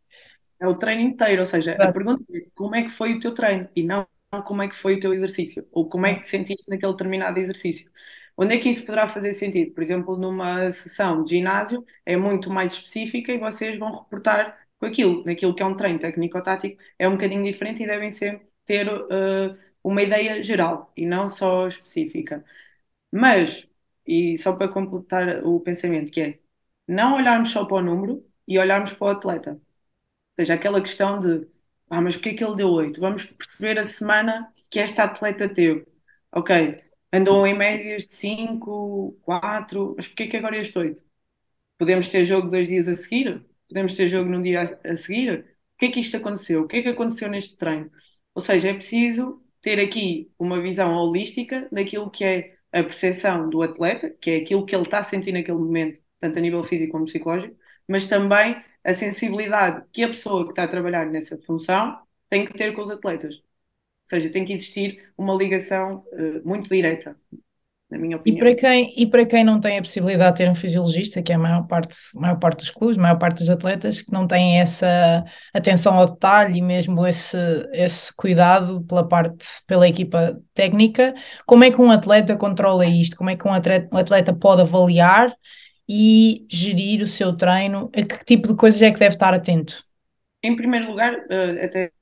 É o treino inteiro, ou seja, a pergunta é como é que foi o teu treino e não como é que foi o teu exercício ou como é que te sentiste naquele determinado exercício. Onde é que isso poderá fazer sentido? Por exemplo, numa sessão de ginásio é muito mais específica e vocês vão reportar com aquilo. Naquilo que é um treino técnico-tático é um bocadinho diferente e devem sempre ter uh, uma ideia geral e não só específica. Mas, e só para completar o pensamento, que é não olharmos só para o número e olharmos para o atleta. Ou seja, aquela questão de ah, mas porquê que ele deu 8? Vamos perceber a semana que esta atleta teve. Ok, andou em médias de 5, 4, mas porquê que agora este 8? Podemos ter jogo dois dias a seguir? Podemos ter jogo num dia a seguir? O que é que isto aconteceu? O que é que aconteceu neste treino? Ou seja, é preciso ter aqui uma visão holística daquilo que é a percepção do atleta, que é aquilo que ele está a sentir naquele momento, tanto a nível físico como psicológico, mas também a sensibilidade que a pessoa que está a trabalhar nessa função tem que ter com os atletas seja, tem que existir uma ligação uh, muito direta, na minha opinião. E para, quem, e para quem não tem a possibilidade de ter um fisiologista, que é a maior parte, maior parte dos clubes, a maior parte dos atletas, que não têm essa atenção ao detalhe e mesmo esse, esse cuidado pela parte, pela equipa técnica, como é que um atleta controla isto? Como é que um atleta, um atleta pode avaliar e gerir o seu treino? A que tipo de coisas é que deve estar atento? Em primeiro lugar, uh, até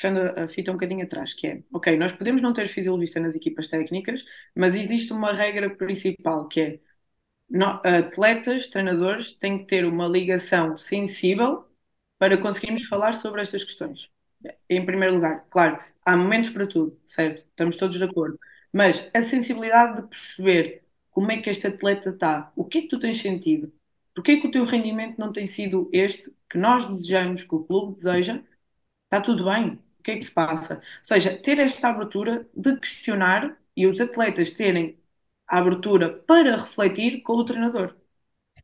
puxando a fita um bocadinho atrás, que é, ok, nós podemos não ter fisiologista nas equipas técnicas, mas existe uma regra principal, que é no, atletas, treinadores têm que ter uma ligação sensível para conseguirmos falar sobre estas questões. Em primeiro lugar, claro, há momentos para tudo, certo? Estamos todos de acordo. Mas a sensibilidade de perceber como é que este atleta está, o que é que tu tens sentido, porque é que o teu rendimento não tem sido este que nós desejamos, que o clube deseja, está tudo bem o que é que se passa? Ou seja, ter esta abertura de questionar e os atletas terem a abertura para refletir com o treinador.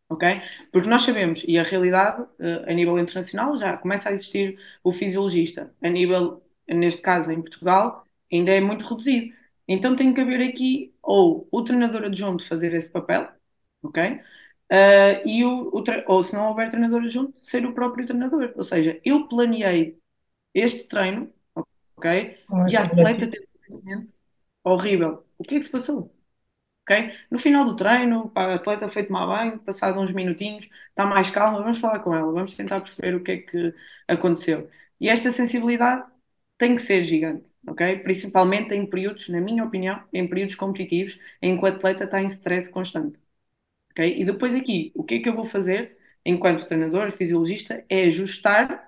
Ok? Porque nós sabemos, e a realidade eh, a nível internacional já começa a existir o fisiologista. A nível, neste caso em Portugal, ainda é muito reduzido. Então tem que haver aqui ou o treinador adjunto fazer esse papel, ok? Uh, e o, o ou se não houver treinador adjunto, ser o próprio treinador. Ou seja, eu planeei este treino, ok? e a atleta teve um rendimento horrível. O que é que se passou? ok? No final do treino, a atleta foi tomar banho, passado uns minutinhos, está mais calma, vamos falar com ela, vamos tentar perceber o que é que aconteceu. E esta sensibilidade tem que ser gigante, ok? Principalmente em períodos, na minha opinião, em períodos competitivos, em que o atleta está em stress constante, ok? E depois aqui, o que é que eu vou fazer enquanto treinador, fisiologista, é ajustar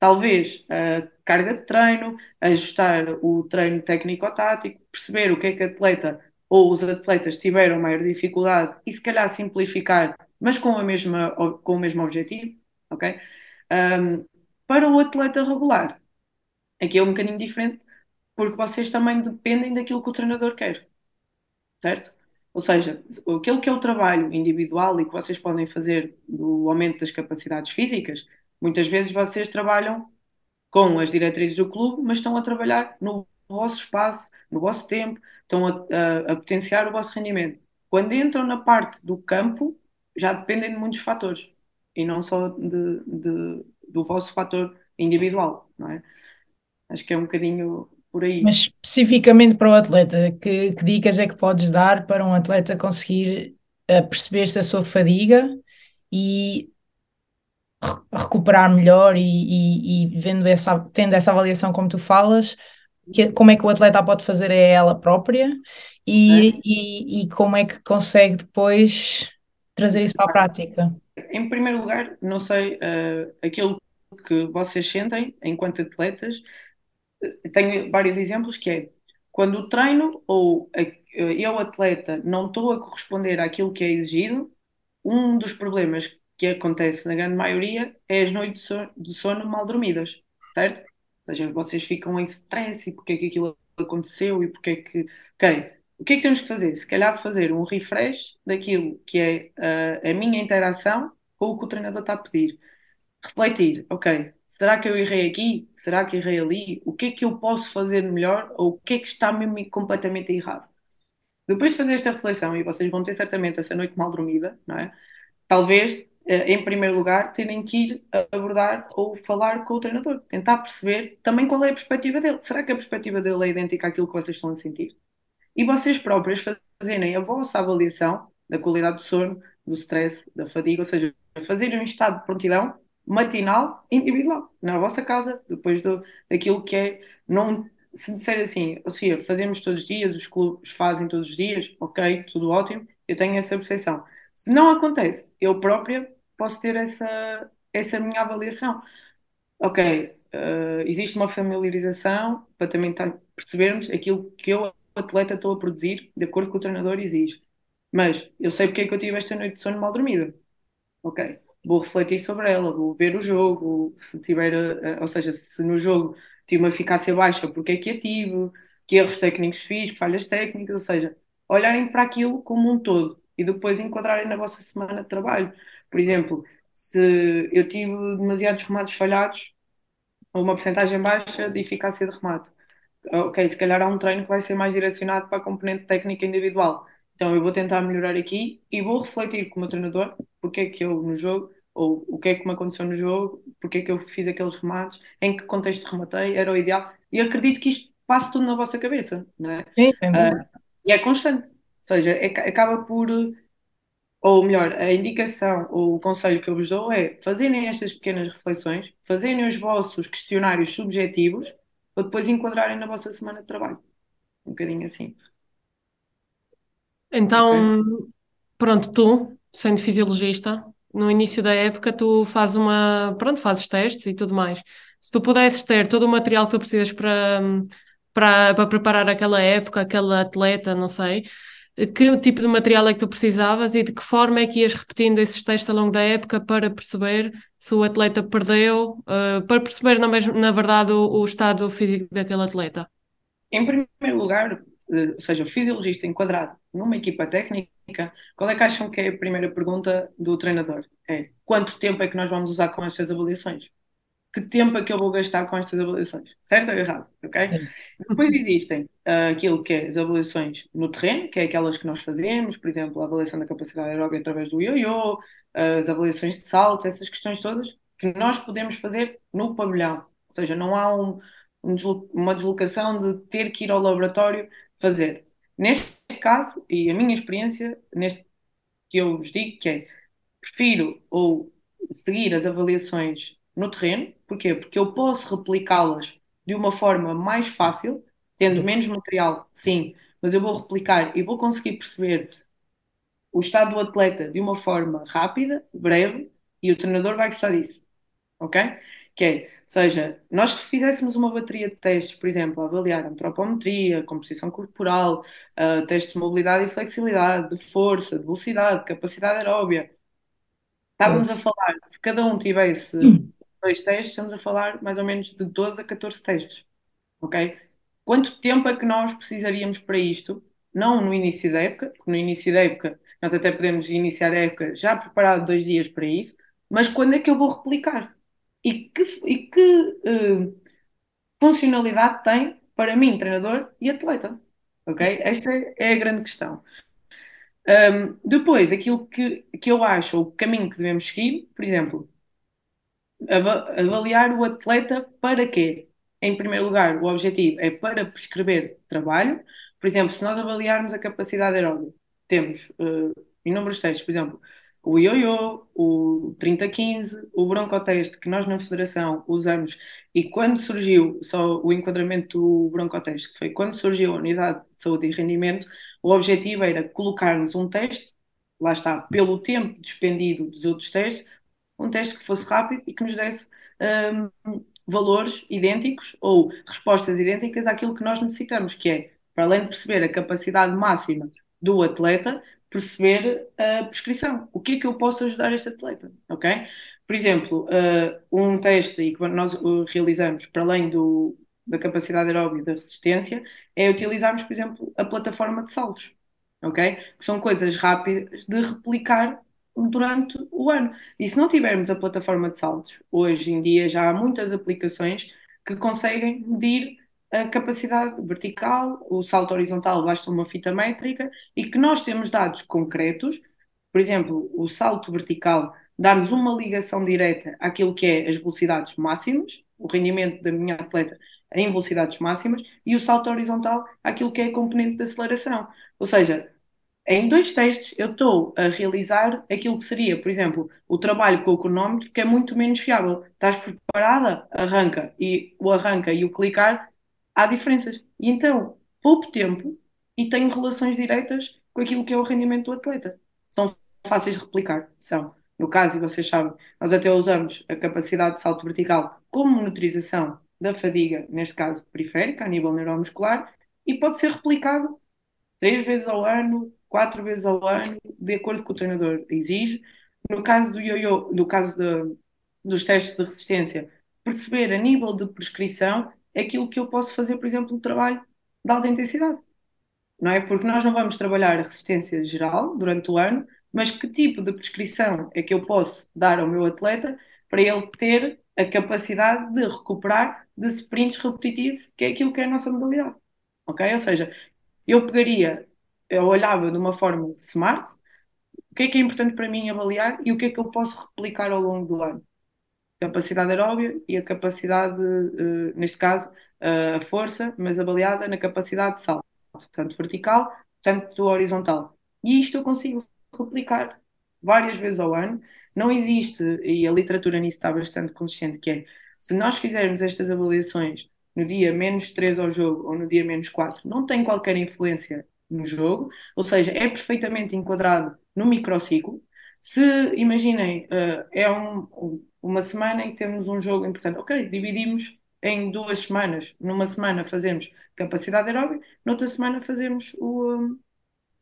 talvez a carga de treino, ajustar o treino técnico-tático, perceber o que é que a atleta ou os atletas tiveram maior dificuldade e se calhar simplificar, mas com, a mesma, com o mesmo objetivo, ok? Um, para o atleta regular, aqui é um bocadinho diferente, porque vocês também dependem daquilo que o treinador quer, certo? Ou seja, aquilo que é o trabalho individual e que vocês podem fazer do aumento das capacidades físicas, Muitas vezes vocês trabalham com as diretrizes do clube, mas estão a trabalhar no vosso espaço, no vosso tempo, estão a, a, a potenciar o vosso rendimento. Quando entram na parte do campo, já dependem de muitos fatores e não só de, de, do vosso fator individual, não é? Acho que é um bocadinho por aí. Mas especificamente para o atleta, que, que dicas é que podes dar para um atleta conseguir uh, perceber-se a sua fadiga e recuperar melhor e, e, e, vendo essa, tendo essa avaliação como tu falas, que, como é que o atleta pode fazer é ela própria e, é. e, e como é que consegue depois trazer isso para a prática? Em primeiro lugar, não sei, uh, aquilo que vocês sentem enquanto atletas, tenho vários exemplos que é quando treino ou eu atleta não estou a corresponder àquilo que é exigido, um dos problemas que acontece na grande maioria é as noites de sono, mal dormidas, certo? Ou seja, vocês ficam em stress e porque é que aquilo aconteceu e porque é que. Ok, o que é que temos que fazer? Se calhar fazer um refresh daquilo que é uh, a minha interação com o que o treinador está a pedir. Refletir, ok, será que eu errei aqui? Será que errei ali? O que é que eu posso fazer melhor? Ou o que é que está mesmo completamente errado? Depois de fazer esta reflexão, e vocês vão ter certamente essa noite mal dormida, não é? Talvez, em primeiro lugar, terem que ir abordar ou falar com o treinador, tentar perceber também qual é a perspectiva dele. Será que a perspectiva dele é idêntica àquilo que vocês estão a sentir? E vocês próprios fazerem a vossa avaliação da qualidade do sono, do stress, da fadiga, ou seja, fazerem um estado de prontidão matinal individual, na vossa casa, depois do, daquilo que é, não, se disser assim, ou seja, fazemos todos os dias, os clubes fazem todos os dias, ok, tudo ótimo, eu tenho essa percepção. Se não acontece, eu própria posso ter essa, essa minha avaliação. Ok, uh, existe uma familiarização para também percebermos aquilo que eu, atleta, estou a produzir de acordo com o treinador exige. Mas eu sei porque é que eu tive esta noite de sono mal dormida. Ok, vou refletir sobre ela, vou ver o jogo, se tiver, eh, ou seja, se no jogo tive uma eficácia baixa, porque é que a tive, que erros técnicos fiz, falhas técnicas, ou seja, olharem para aquilo como um todo e depois enquadrarem na vossa semana de trabalho. Por exemplo, se eu tive demasiados remates falhados, ou uma porcentagem baixa de eficácia de remate, ok, se calhar há um treino que vai ser mais direcionado para a componente técnica individual. Então eu vou tentar melhorar aqui e vou refletir com o meu treinador porque é que eu no jogo, ou o que é que me aconteceu no jogo, porque é que eu fiz aqueles remates, em que contexto rematei, era o ideal. E acredito que isto passe tudo na vossa cabeça, não é? Sim, sem dúvida. Uh, e é constante, seja, é, acaba por, ou melhor, a indicação ou o conselho que eu vos dou é fazerem estas pequenas reflexões, fazerem os vossos questionários subjetivos para depois enquadrarem na vossa semana de trabalho. Um bocadinho assim. Então, okay. pronto, tu, sendo fisiologista, no início da época tu fazes uma, pronto, fazes testes e tudo mais. Se tu pudesses ter todo o material que tu precisas para, para, para preparar aquela época, aquele atleta, não sei, que tipo de material é que tu precisavas e de que forma é que ias repetindo esses testes ao longo da época para perceber se o atleta perdeu, uh, para perceber na, mesma, na verdade o, o estado físico daquele atleta? Em primeiro lugar, eh, ou seja, o fisiologista enquadrado numa equipa técnica, qual é que acham que é a primeira pergunta do treinador? É quanto tempo é que nós vamos usar com estas avaliações? Que tempo é que eu vou gastar com estas avaliações? Certo ou errado? Ok? Depois existem uh, aquilo que é as avaliações no terreno, que é aquelas que nós fazemos, por exemplo, a avaliação da capacidade aeróbica através do ioiô, as avaliações de salto, essas questões todas que nós podemos fazer no pavilhão. Ou seja, não há um, um, uma deslocação de ter que ir ao laboratório fazer. Neste caso, e a minha experiência, neste que eu vos digo, que é prefiro ou seguir as avaliações no terreno, porquê? Porque eu posso replicá-las de uma forma mais fácil, tendo menos material, sim, mas eu vou replicar e vou conseguir perceber o estado do atleta de uma forma rápida, breve, e o treinador vai gostar disso, ok? Que é, seja, nós se fizéssemos uma bateria de testes, por exemplo, avaliar antropometria, composição corporal, uh, testes de mobilidade e flexibilidade, de força, de velocidade, capacidade aeróbia, estávamos a falar, se cada um tivesse [CLEARS THROAT] dois testes, estamos a falar mais ou menos de 12 a 14 testes, ok? Quanto tempo é que nós precisaríamos para isto? Não no início da época, porque no início da época nós até podemos iniciar a época já preparado dois dias para isso, mas quando é que eu vou replicar? e que, e que uh, funcionalidade tem para mim, treinador e atleta. Ok? Esta é a grande questão. Um, depois, aquilo que, que eu acho, o caminho que devemos seguir, por exemplo, avaliar o atleta para quê? Em primeiro lugar, o objetivo é para prescrever trabalho. Por exemplo, se nós avaliarmos a capacidade aeróbica, temos uh, inúmeros testes, por exemplo, o ioiô, o 3015, o broncoteste que nós na Federação usamos e quando surgiu só o enquadramento do broncoteste, que foi quando surgiu a Unidade de Saúde e Rendimento, o objetivo era colocarmos um teste, lá está, pelo tempo despendido dos outros testes, um teste que fosse rápido e que nos desse um, valores idênticos ou respostas idênticas àquilo que nós necessitamos, que é, para além de perceber a capacidade máxima do atleta, perceber a prescrição. O que é que eu posso ajudar este atleta, ok? Por exemplo, uh, um teste que nós uh, realizamos, para além do, da capacidade aeróbica da resistência, é utilizarmos, por exemplo, a plataforma de saltos, ok? Que são coisas rápidas de replicar durante o ano. E se não tivermos a plataforma de saltos, hoje em dia já há muitas aplicações que conseguem medir a capacidade vertical, o salto horizontal basta uma fita métrica e que nós temos dados concretos, por exemplo, o salto vertical dar-nos uma ligação direta àquilo que é as velocidades máximas, o rendimento da minha atleta em velocidades máximas, e o salto horizontal àquilo que é a componente de aceleração. Ou seja, em dois testes eu estou a realizar aquilo que seria, por exemplo, o trabalho com o cronómetro, que é muito menos fiável. Estás preparada? Arranca. E o arranca e o clicar há diferenças. E então, pouco tempo e tenho relações diretas com aquilo que é o rendimento do atleta. São fáceis de replicar, são. No caso, e vocês sabem, nós até usamos a capacidade de salto vertical como monitorização da fadiga, neste caso periférica, a nível neuromuscular, e pode ser replicado três vezes ao ano, quatro vezes ao ano, de acordo com o que o treinador exige. No caso do yo-yo, no caso de, dos testes de resistência, perceber a nível de prescrição aquilo que eu posso fazer, por exemplo, no trabalho de alta intensidade. Não é? Porque nós não vamos trabalhar a resistência geral durante o ano, mas que tipo de prescrição é que eu posso dar ao meu atleta para ele ter a capacidade de recuperar de sprints repetitivos, que é aquilo que é a nossa modalidade. Ok? Ou seja, eu pegaria, eu olhava de uma forma smart, o que é que é importante para mim avaliar e o que é que eu posso replicar ao longo do ano capacidade aeróbia e a capacidade, uh, neste caso, uh, a força, mas avaliada na capacidade de salto, tanto vertical, tanto horizontal. E isto eu consigo replicar várias vezes ao ano. Não existe, e a literatura nisso está bastante consistente, que é, se nós fizermos estas avaliações no dia menos 3 ao jogo ou no dia menos 4, não tem qualquer influência no jogo, ou seja, é perfeitamente enquadrado no microciclo. Se, imaginem, uh, é um, uma semana em que temos um jogo importante. Ok, dividimos em duas semanas. Numa semana fazemos capacidade aeróbica, noutra semana fazemos o, um,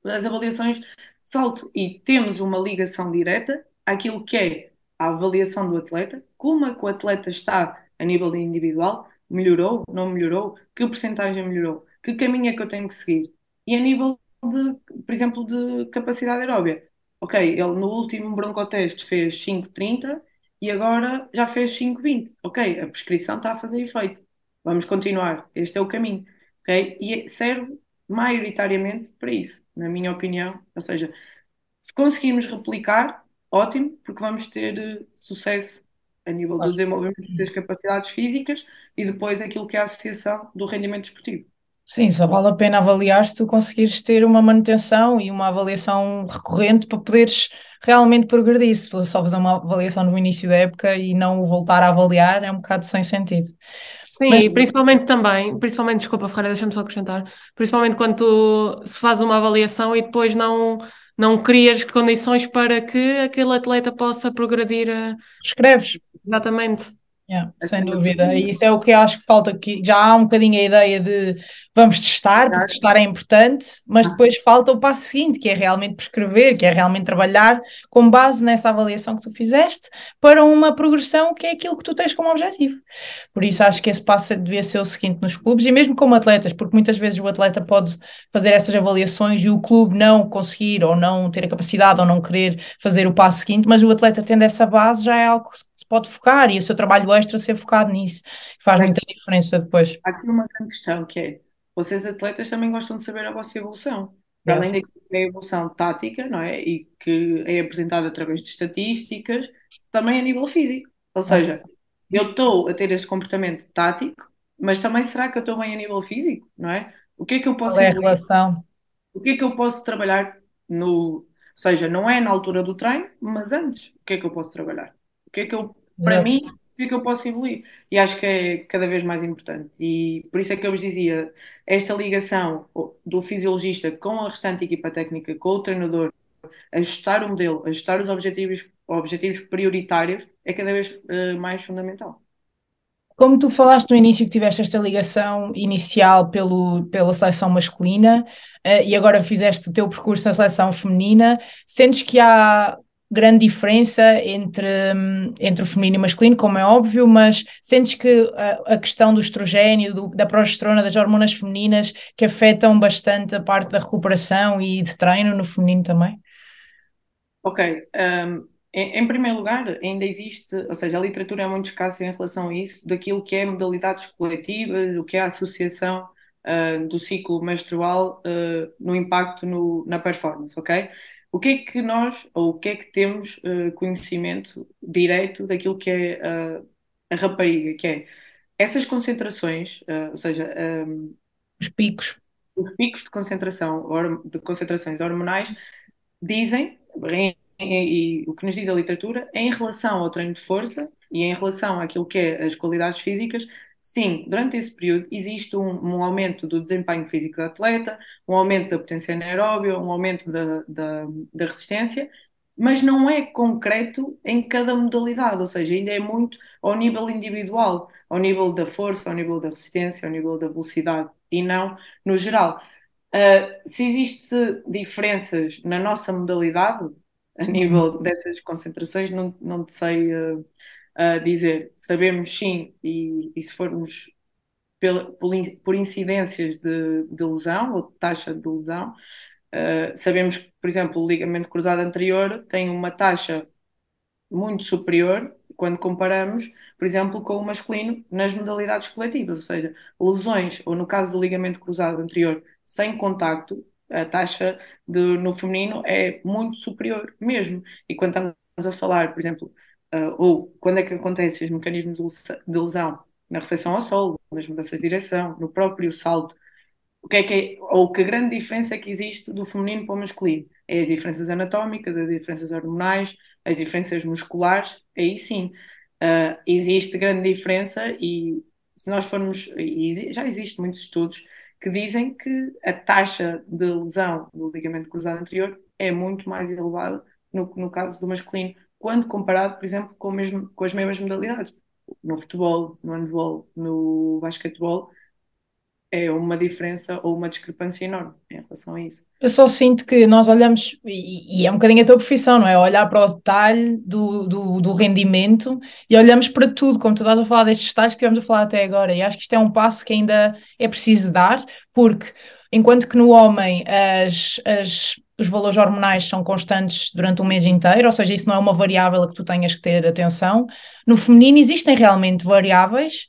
as avaliações de salto. E temos uma ligação direta àquilo que é a avaliação do atleta, como é que o atleta está a nível individual, melhorou, não melhorou, que porcentagem melhorou, que caminho é que eu tenho que seguir. E a nível de, por exemplo, de capacidade aeróbica. Ok, ele no último broncoteste fez 5,30 e agora já fez 5,20. Ok, a prescrição está a fazer efeito. Vamos continuar. Este é o caminho. Ok? E serve maioritariamente para isso, na minha opinião. Ou seja, se conseguirmos replicar, ótimo, porque vamos ter uh, sucesso a nível do desenvolvimento das capacidades físicas e depois aquilo que é a associação do rendimento esportivo. Sim, só vale a pena avaliar se tu conseguires ter uma manutenção e uma avaliação recorrente para poderes realmente progredir. Se for só fazer uma avaliação no início da época e não voltar a avaliar, é um bocado sem sentido. Sim, Mas... e principalmente também, principalmente, desculpa, Ferreira, deixa-me só acrescentar, principalmente quando tu, se faz uma avaliação e depois não, não crias condições para que aquele atleta possa progredir. A... Escreves. Exatamente. Yeah, sem dúvida. E isso é o que eu acho que falta aqui. Já há um bocadinho a ideia de vamos testar, porque testar é importante, mas ah. depois falta o passo seguinte, que é realmente prescrever, que é realmente trabalhar com base nessa avaliação que tu fizeste para uma progressão que é aquilo que tu tens como objetivo. Por isso acho que esse passo devia ser o seguinte nos clubes e mesmo como atletas, porque muitas vezes o atleta pode fazer essas avaliações e o clube não conseguir ou não ter a capacidade ou não querer fazer o passo seguinte, mas o atleta tendo essa base já é algo pode focar e o seu trabalho extra ser focado nisso. Faz muita diferença depois. Há aqui uma grande questão que é vocês atletas também gostam de saber a vossa evolução. Para além da é evolução tática, não é? E que é apresentada através de estatísticas, também a nível físico. Ou seja, eu estou a ter este comportamento tático, mas também será que eu estou bem a nível físico, não é? O que é que eu posso Qual é a relação? O que é que eu posso trabalhar no. Ou seja, não é na altura do treino, mas antes, o que é que eu posso trabalhar? O que é que eu, para Exato. mim, o que é que eu posso evoluir? E acho que é cada vez mais importante. E por isso é que eu vos dizia, esta ligação do fisiologista com a restante equipa técnica, com o treinador, ajustar o modelo, ajustar os objetivos, objetivos prioritários, é cada vez uh, mais fundamental. Como tu falaste no início que tiveste esta ligação inicial pelo, pela seleção masculina uh, e agora fizeste o teu percurso na seleção feminina, sentes que há grande diferença entre, entre o feminino e o masculino, como é óbvio, mas sentes que a, a questão do estrogênio, do, da progesterona, das hormonas femininas, que afetam bastante a parte da recuperação e de treino no feminino também? Ok. Um em, primeiro lugar, ainda existe, ou seja, a literatura é muito escassa em relação a isso, daquilo que é modalidades coletivas, o que é associação uh, do ciclo menstrual uh, no impacto no, na performance, ok? O que é que nós, ou o que é que temos uh, conhecimento direito daquilo que é a rapariga, que é essas concentrações, ou seja, um, os picos. Os picos de concentração, de concentrações hormonais, dizem, e, o que nos diz a literatura, em relação ao treino de força e em relação àquilo que é as qualidades físicas, sim, durante esse período existe um, um aumento do desempenho físico do atleta, um aumento da potência anaeróbia, um aumento da, da, da resistência, mas não é concreto em cada modalidade, ou seja, ainda é muito ao nível individual, ao nível da força, ao nível da resistência, ao nível da velocidade e não no geral. Uh, se existe diferenças na nossa modalidade, a nível dessas concentrações, não, não sei uh, dizer. Sabemos sim, e, e se formos pela, por incidências de, de, lesão ou taxa de lesão, uh, sabemos que, por exemplo, o ligamento cruzado anterior tem uma taxa muito superior quando comparamos, por exemplo, com o masculino nas modalidades coletivas, ou seja, lesões, ou no caso do ligamento cruzado anterior sem contacto, a taxa de, no feminino é muito superior mesmo. E quando estamos a falar, por exemplo, uh, ou quando é que acontecem os mecanismos de lesão na recepção ao solo, nas mudanças de direção, no próprio salto, o que é que é, ou que grande diferença é que existe do feminino para o masculino? É as diferenças anatómicas, as diferenças hormonais, as diferenças musculares, aí sim. Uh, existe grande diferença e se nós formos, já existem muitos estudos que dizem que a taxa de lesão do ligamento cruzado anterior é muito mais elevada no, no caso do masculino, quando comparado, por exemplo, com, mesmo, com as mesmas modalidades. No futebol, no handball, no basquetebol, é uma diferença ou uma discrepância enorme em relação a isso. Eu só sinto que nós olhamos, e, e, é um bocadinho a tua profissão, não é? Olhar para o detalhe do, do, do, rendimento e olhamos para tudo, como tu estás a falar destes detalhes que estivemos a falar até agora, e acho que isto é um passo que ainda é preciso dar, porque enquanto que no homem as, as, os valores hormonais são constantes durante um mês inteiro, ou seja, isso não é uma variável a que tu tenhas que ter atenção, no feminino existem realmente variáveis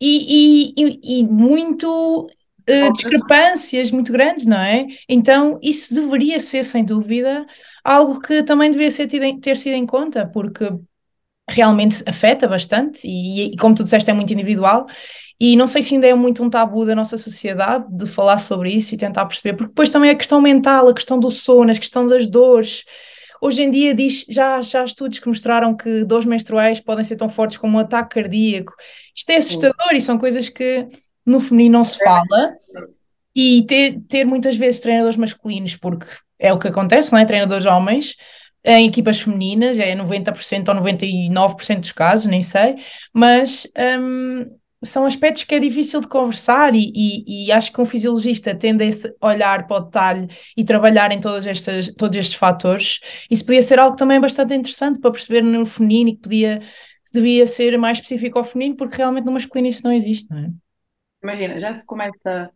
e, e, e muito uh, discrepâncias muito grandes, não é? Então, isso deveria ser, sem dúvida, algo que também deveria ser tido, ter sido em conta, porque realmente afeta bastante e, e, como tu disseste, é muito individual. E não sei se ainda é muito um tabu da nossa sociedade de falar sobre isso e tentar perceber, porque depois também a questão mental, a questão do sono, a questão das dores. Hoje em dia diz, já, já há estudos que mostraram que dores menstruais podem ser tão fortes como um ataque cardíaco. Isto é assustador e são coisas que no feminino não se fala. E ter, ter muitas vezes treinadores masculinos, porque é o que acontece, não é? Treinadores homens, em equipas femininas, é 90% ou 99% dos casos, nem sei, mas um, são aspectos que é difícil de conversar e, e, e, acho que um fisiologista tende a olhar para o detalhe e trabalhar em todas estas, todos estes fatores. Isso podia ser algo também bastante interessante para perceber no feminino e que podia que devia ser mais específico ao feminino, porque realmente no masculino isso não existe, não é? Imagina, já se começa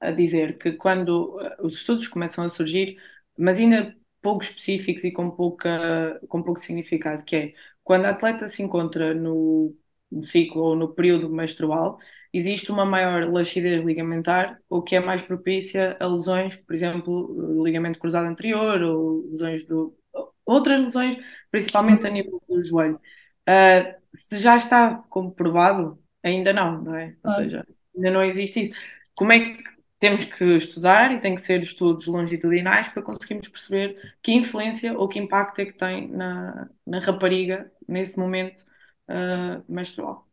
a dizer que quando uh, os estudos começam a surgir, mas ainda pouco específicos e com, pouca, com pouco significado, que é quando a atleta se encontra no ciclo ou no período menstrual, existe uma maior laxidez ligamentar, o que é mais propícia a lesões, por exemplo, ligamento cruzado anterior ou lesões do outras lesões, principalmente a nível do joelho. Uh, se já está comprovado, ainda não, não é? Ou seja, ainda não existe isso. Como é que temos que estudar e tem que ser estudos longitudinais para conseguirmos perceber que influência ou que impacto é que tem na, na rapariga nesse momento uh, menstrual.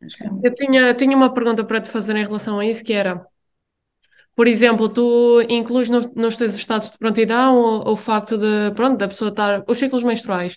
É Eu tinha, tinha uma pergunta para te fazer em relação a isso, que era, por exemplo, tu incluís nos, nos teus estados de prontidão o, o facto de, pronto, da pessoa estar, os ciclos menstruais.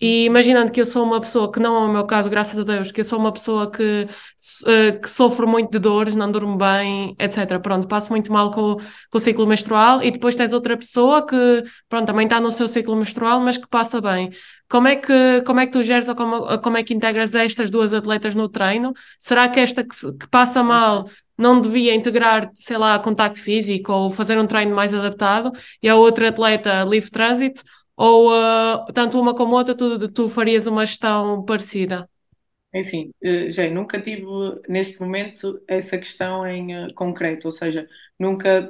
E imaginando que eu sou uma pessoa, que não é o meu caso, graças a Deus, que eu sou uma pessoa que, uh, que sofre muito de dores, não durmo bem, etc. Pronto, passo muito mal com, com o ciclo menstrual e depois tens outra pessoa que, pronto, também está no seu ciclo menstrual, mas que passa bem. Como é que, como é que tu geres ou como, como é que integras estas duas atletas no treino? Será que esta que, que passa mal não devia integrar, sei lá, contacto físico ou fazer um treino mais adaptado e a outra atleta livre trânsito? Ou uh, tanto uma como outra, tu, tu farias uma gestão parecida? É assim, uh, já nunca tive neste momento essa questão em uh, concreto, ou seja, nunca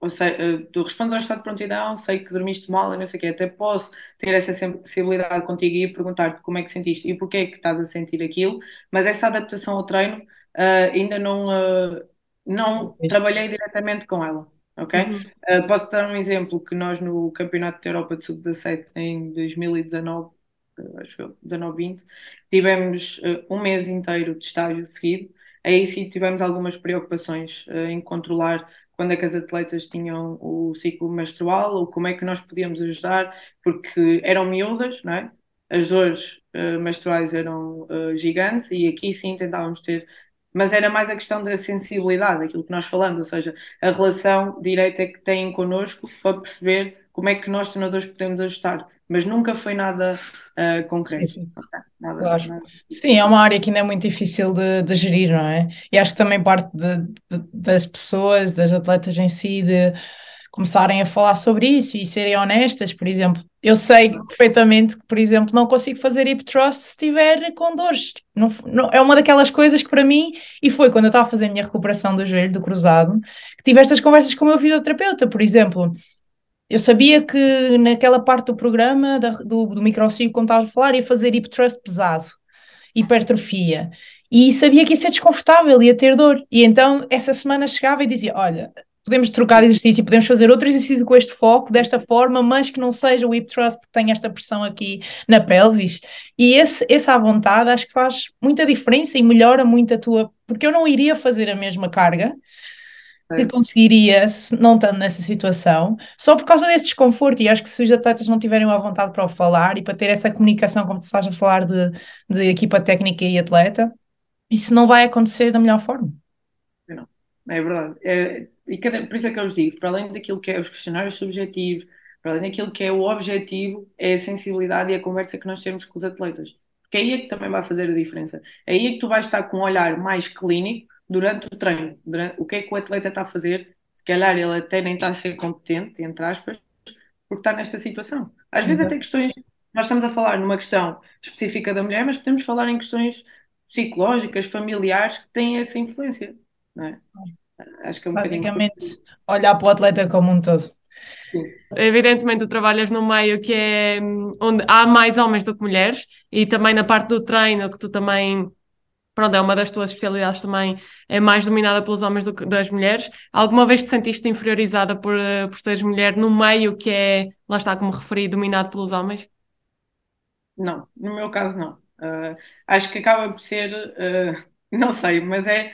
ou seja, uh, tu respondes ao estado de prontidão, sei que dormiste mal e não sei o quê, até posso ter essa sensibilidade contigo e perguntar-te como é que sentiste e porquê é que estás a sentir aquilo, mas essa adaptação ao treino uh, ainda não, uh, não trabalhei diretamente com ela ok? Uhum. Uh, posso dar um exemplo que nós no Campeonato da Europa de Sub-17 em 2019, uh, acho eu, 19-20, tivemos uh, um mês inteiro de estágio seguido, aí sim tivemos algumas preocupações uh, em controlar quando é que as atletas tinham o ciclo menstrual ou como é que nós podíamos ajudar, porque eram miúdas, não é? As dores menstruais eram gigantes e aqui sim tentávamos ter mas era mais a questão da sensibilidade, aquilo que nós falamos, ou seja, a relação direta que têm connosco para perceber como é que nós, treinadores, podemos ajustar. Mas nunca foi nada uh, concreto. Sim, nada, claro. nada. Sim, é uma área que ainda é muito difícil de, de gerir, não é? E acho que também parte de, de, das pessoas, das atletas em si, de começarem a falar sobre isso e serem honestas, por exemplo. Eu sei perfeitamente que, por exemplo, não consigo fazer hip thrust se estiver com dores. Não, não, é uma daquelas coisas que para mim, e foi quando eu estava a fazer a minha recuperação do joelho, do cruzado, que tive estas conversas com o meu fisioterapeuta, por exemplo. Eu sabia que naquela parte do programa, da, do, do microciclo, como estava a falar, ia fazer hip thrust pesado, hipertrofia. E sabia que ia ser desconfortável, ia ter dor. E então, essa semana chegava e dizia: Olha, podemos trocar de exercício, podemos fazer outro exercício com este foco, desta forma, mas que não seja o hip thrust, porque tem esta pressão aqui na pelvis. E esse, essa à vontade acho que faz muita diferença e melhora muito a tua. Porque eu não iria fazer a mesma carga que conseguiria se não estando nessa situação, só por causa desse desconforto. E acho que se os atletas não tiverem a vontade para o falar e para ter essa comunicação, como tu estás a falar de, de equipa técnica e atleta, isso não vai acontecer da melhor forma. Não, é verdade. É, e cada, por isso é que eu os digo, para além daquilo que é os questionários subjetivos, para além daquilo que é o objetivo, é a sensibilidade e a conversa que nós temos com os atletas. Porque aí é que também vai fazer a diferença. Aí é que tu vais estar com um olhar mais clínico durante o treino. Durante, o que é que o atleta está a fazer? Se calhar ele até nem está a ser competente, entre aspas, porque está nesta situação. Às Exato. vezes até questões, nós estamos a falar numa questão específica da mulher, mas podemos falar em questões psicológicas, familiares, que têm essa influência. Não é? Acho que é um Basicamente, bocadinho... olhar para o atleta como um todo. Sim. Evidentemente, tu trabalhas num meio que é onde há mais homens do que mulheres e também na parte do treino, que tu também, pronto, é uma das tuas especialidades também, é mais dominada pelos homens do que das mulheres. Alguma vez te sentiste inferiorizada por, eh, por seres mulher num meio que é, lá está como referi, dominado pelos homens? Não, no meu caso não. Uh, acho que acaba por ser, uh, [LAUGHS] não sei, mas é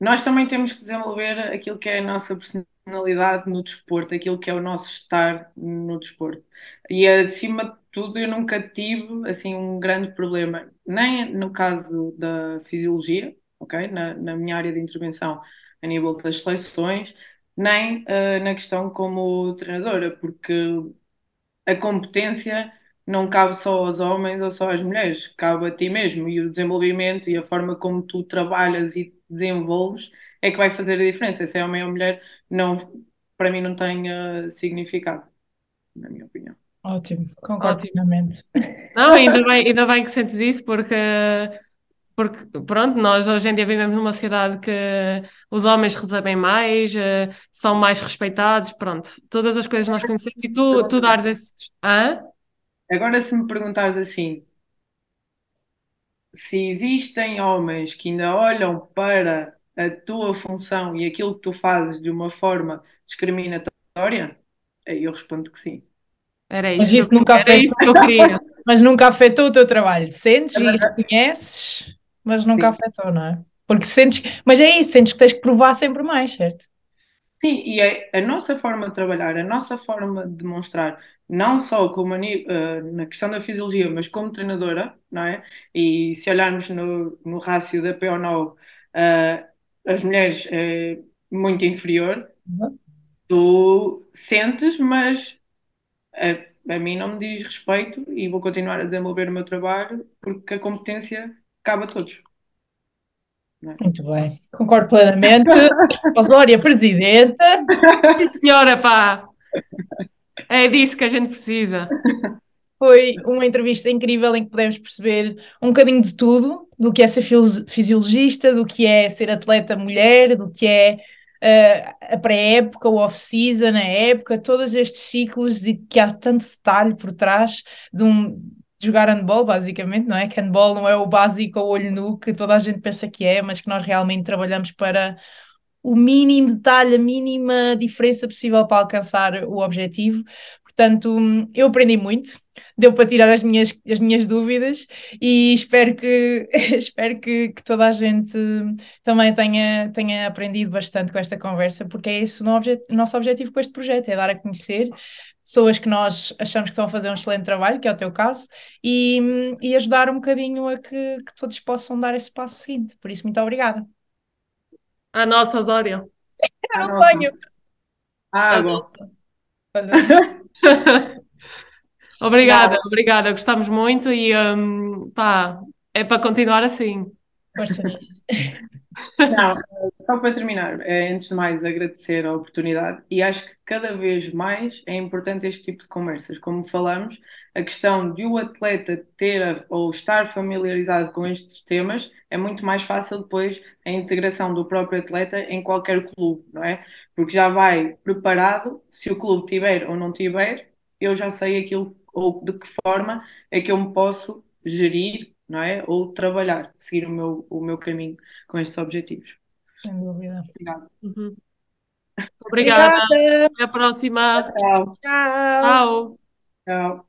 nós também temos que desenvolver aquilo que é a nossa personalidade no desporto, aquilo que é o nosso estar no desporto. E acima de tudo, eu nunca tive assim um grande problema, nem no caso da fisiologia, ok, na, na minha área de intervenção a nível das seleções, nem uh, na questão como treinadora, porque a competência não cabe só aos homens ou só às mulheres, cabe a ti mesmo e o desenvolvimento e a forma como tu trabalhas e desenvolves é que vai fazer a diferença. Se é homem ou mulher, não, para mim não tem uh, significado, na minha opinião. Ótimo, concordo plenamente. Não, ainda bem, ainda bem que sentes isso, porque, porque, pronto, nós hoje em dia vivemos numa sociedade que os homens recebem mais, uh, são mais respeitados, pronto, todas as coisas nós conhecemos e tu, tu dares esses. Hã? Agora, se me perguntares assim, se existem homens que ainda olham para a tua função e aquilo que tu fazes de uma forma discriminatória, eu respondo que sim. Era isso, Mas que eu- isso nunca era afetou. isso que eu queria. [LAUGHS] Mas nunca afetou o teu trabalho. Sentes É e reconheces, mas nunca Sim. afetou, não é? Porque sentes, mas é isso, sentes que tens que provar sempre mais, certo? Sim, e é a nossa forma de trabalhar, a nossa forma de demonstrar, não só como a eh, na questão da fisiologia, mas como treinadora, não é? E se olharmos no, no rácio da PO9, eh, as mulheres é muito inferior, Exato. tu sentes, mas a, a mim não me diz respeito e vou continuar a desenvolver o meu trabalho porque a competência cabe a todos. Muito bem, concordo plenamente. [LAUGHS] Osória, presidenta. Sim, senhora, pá! É disso que a gente precisa. Foi uma entrevista incrível em que pudemos perceber um bocadinho de tudo, do que é ser fisi- fisiologista, do que é ser atleta mulher, do que é eh, a pré-época, o off-season, a época, todos estes ciclos de que há tanto detalhe por trás de um jogar handball, basicamente, não é? Que handball não é o básico ao olho nu que toda a gente pensa que é, mas que nós realmente trabalhamos para o mínimo detalhe, a mínima diferença possível para alcançar o objetivo. Portanto, eu aprendi muito, deu para tirar as minhas, as minhas dúvidas e espero que, [LAUGHS] espero que, que toda a gente também tenha, tenha aprendido bastante com esta conversa, porque é esse o nosso objetivo com este projeto, é dar a conhecer pessoas que nós achamos que estão a fazer um excelente trabalho, que é o teu caso, e, e ajudar um bocadinho a que, que todos possam dar esse passo seguinte. Por isso, muito obrigada. A nossa, Osória. [LAUGHS] Eu não tenho. A Água. nossa. [LAUGHS] [LAUGHS] Obrigada, obrigada. Gostamos muito e hum, pá, é para continuar assim. força nisso. [LAUGHS] Não, só para terminar, é, antes de mais agradecer a oportunidade e acho que cada vez mais é importante este tipo de conversas. Como falamos, a questão de o atleta ter a- ou estar familiarizado com estes temas é muito mais fácil depois a integração do próprio atleta em qualquer clube, não é? Porque já vai preparado, se o clube tiver ou não tiver, eu já sei aquilo ou de que forma é que eu me posso gerir, não é? Ou trabalhar, seguir o meu, o meu caminho com estes objetivos. Sem dúvida. Obrigada. Uhum. Obrigada. Obrigada. Até a próxima. Tchau. Tchau. Tchau. Tchau.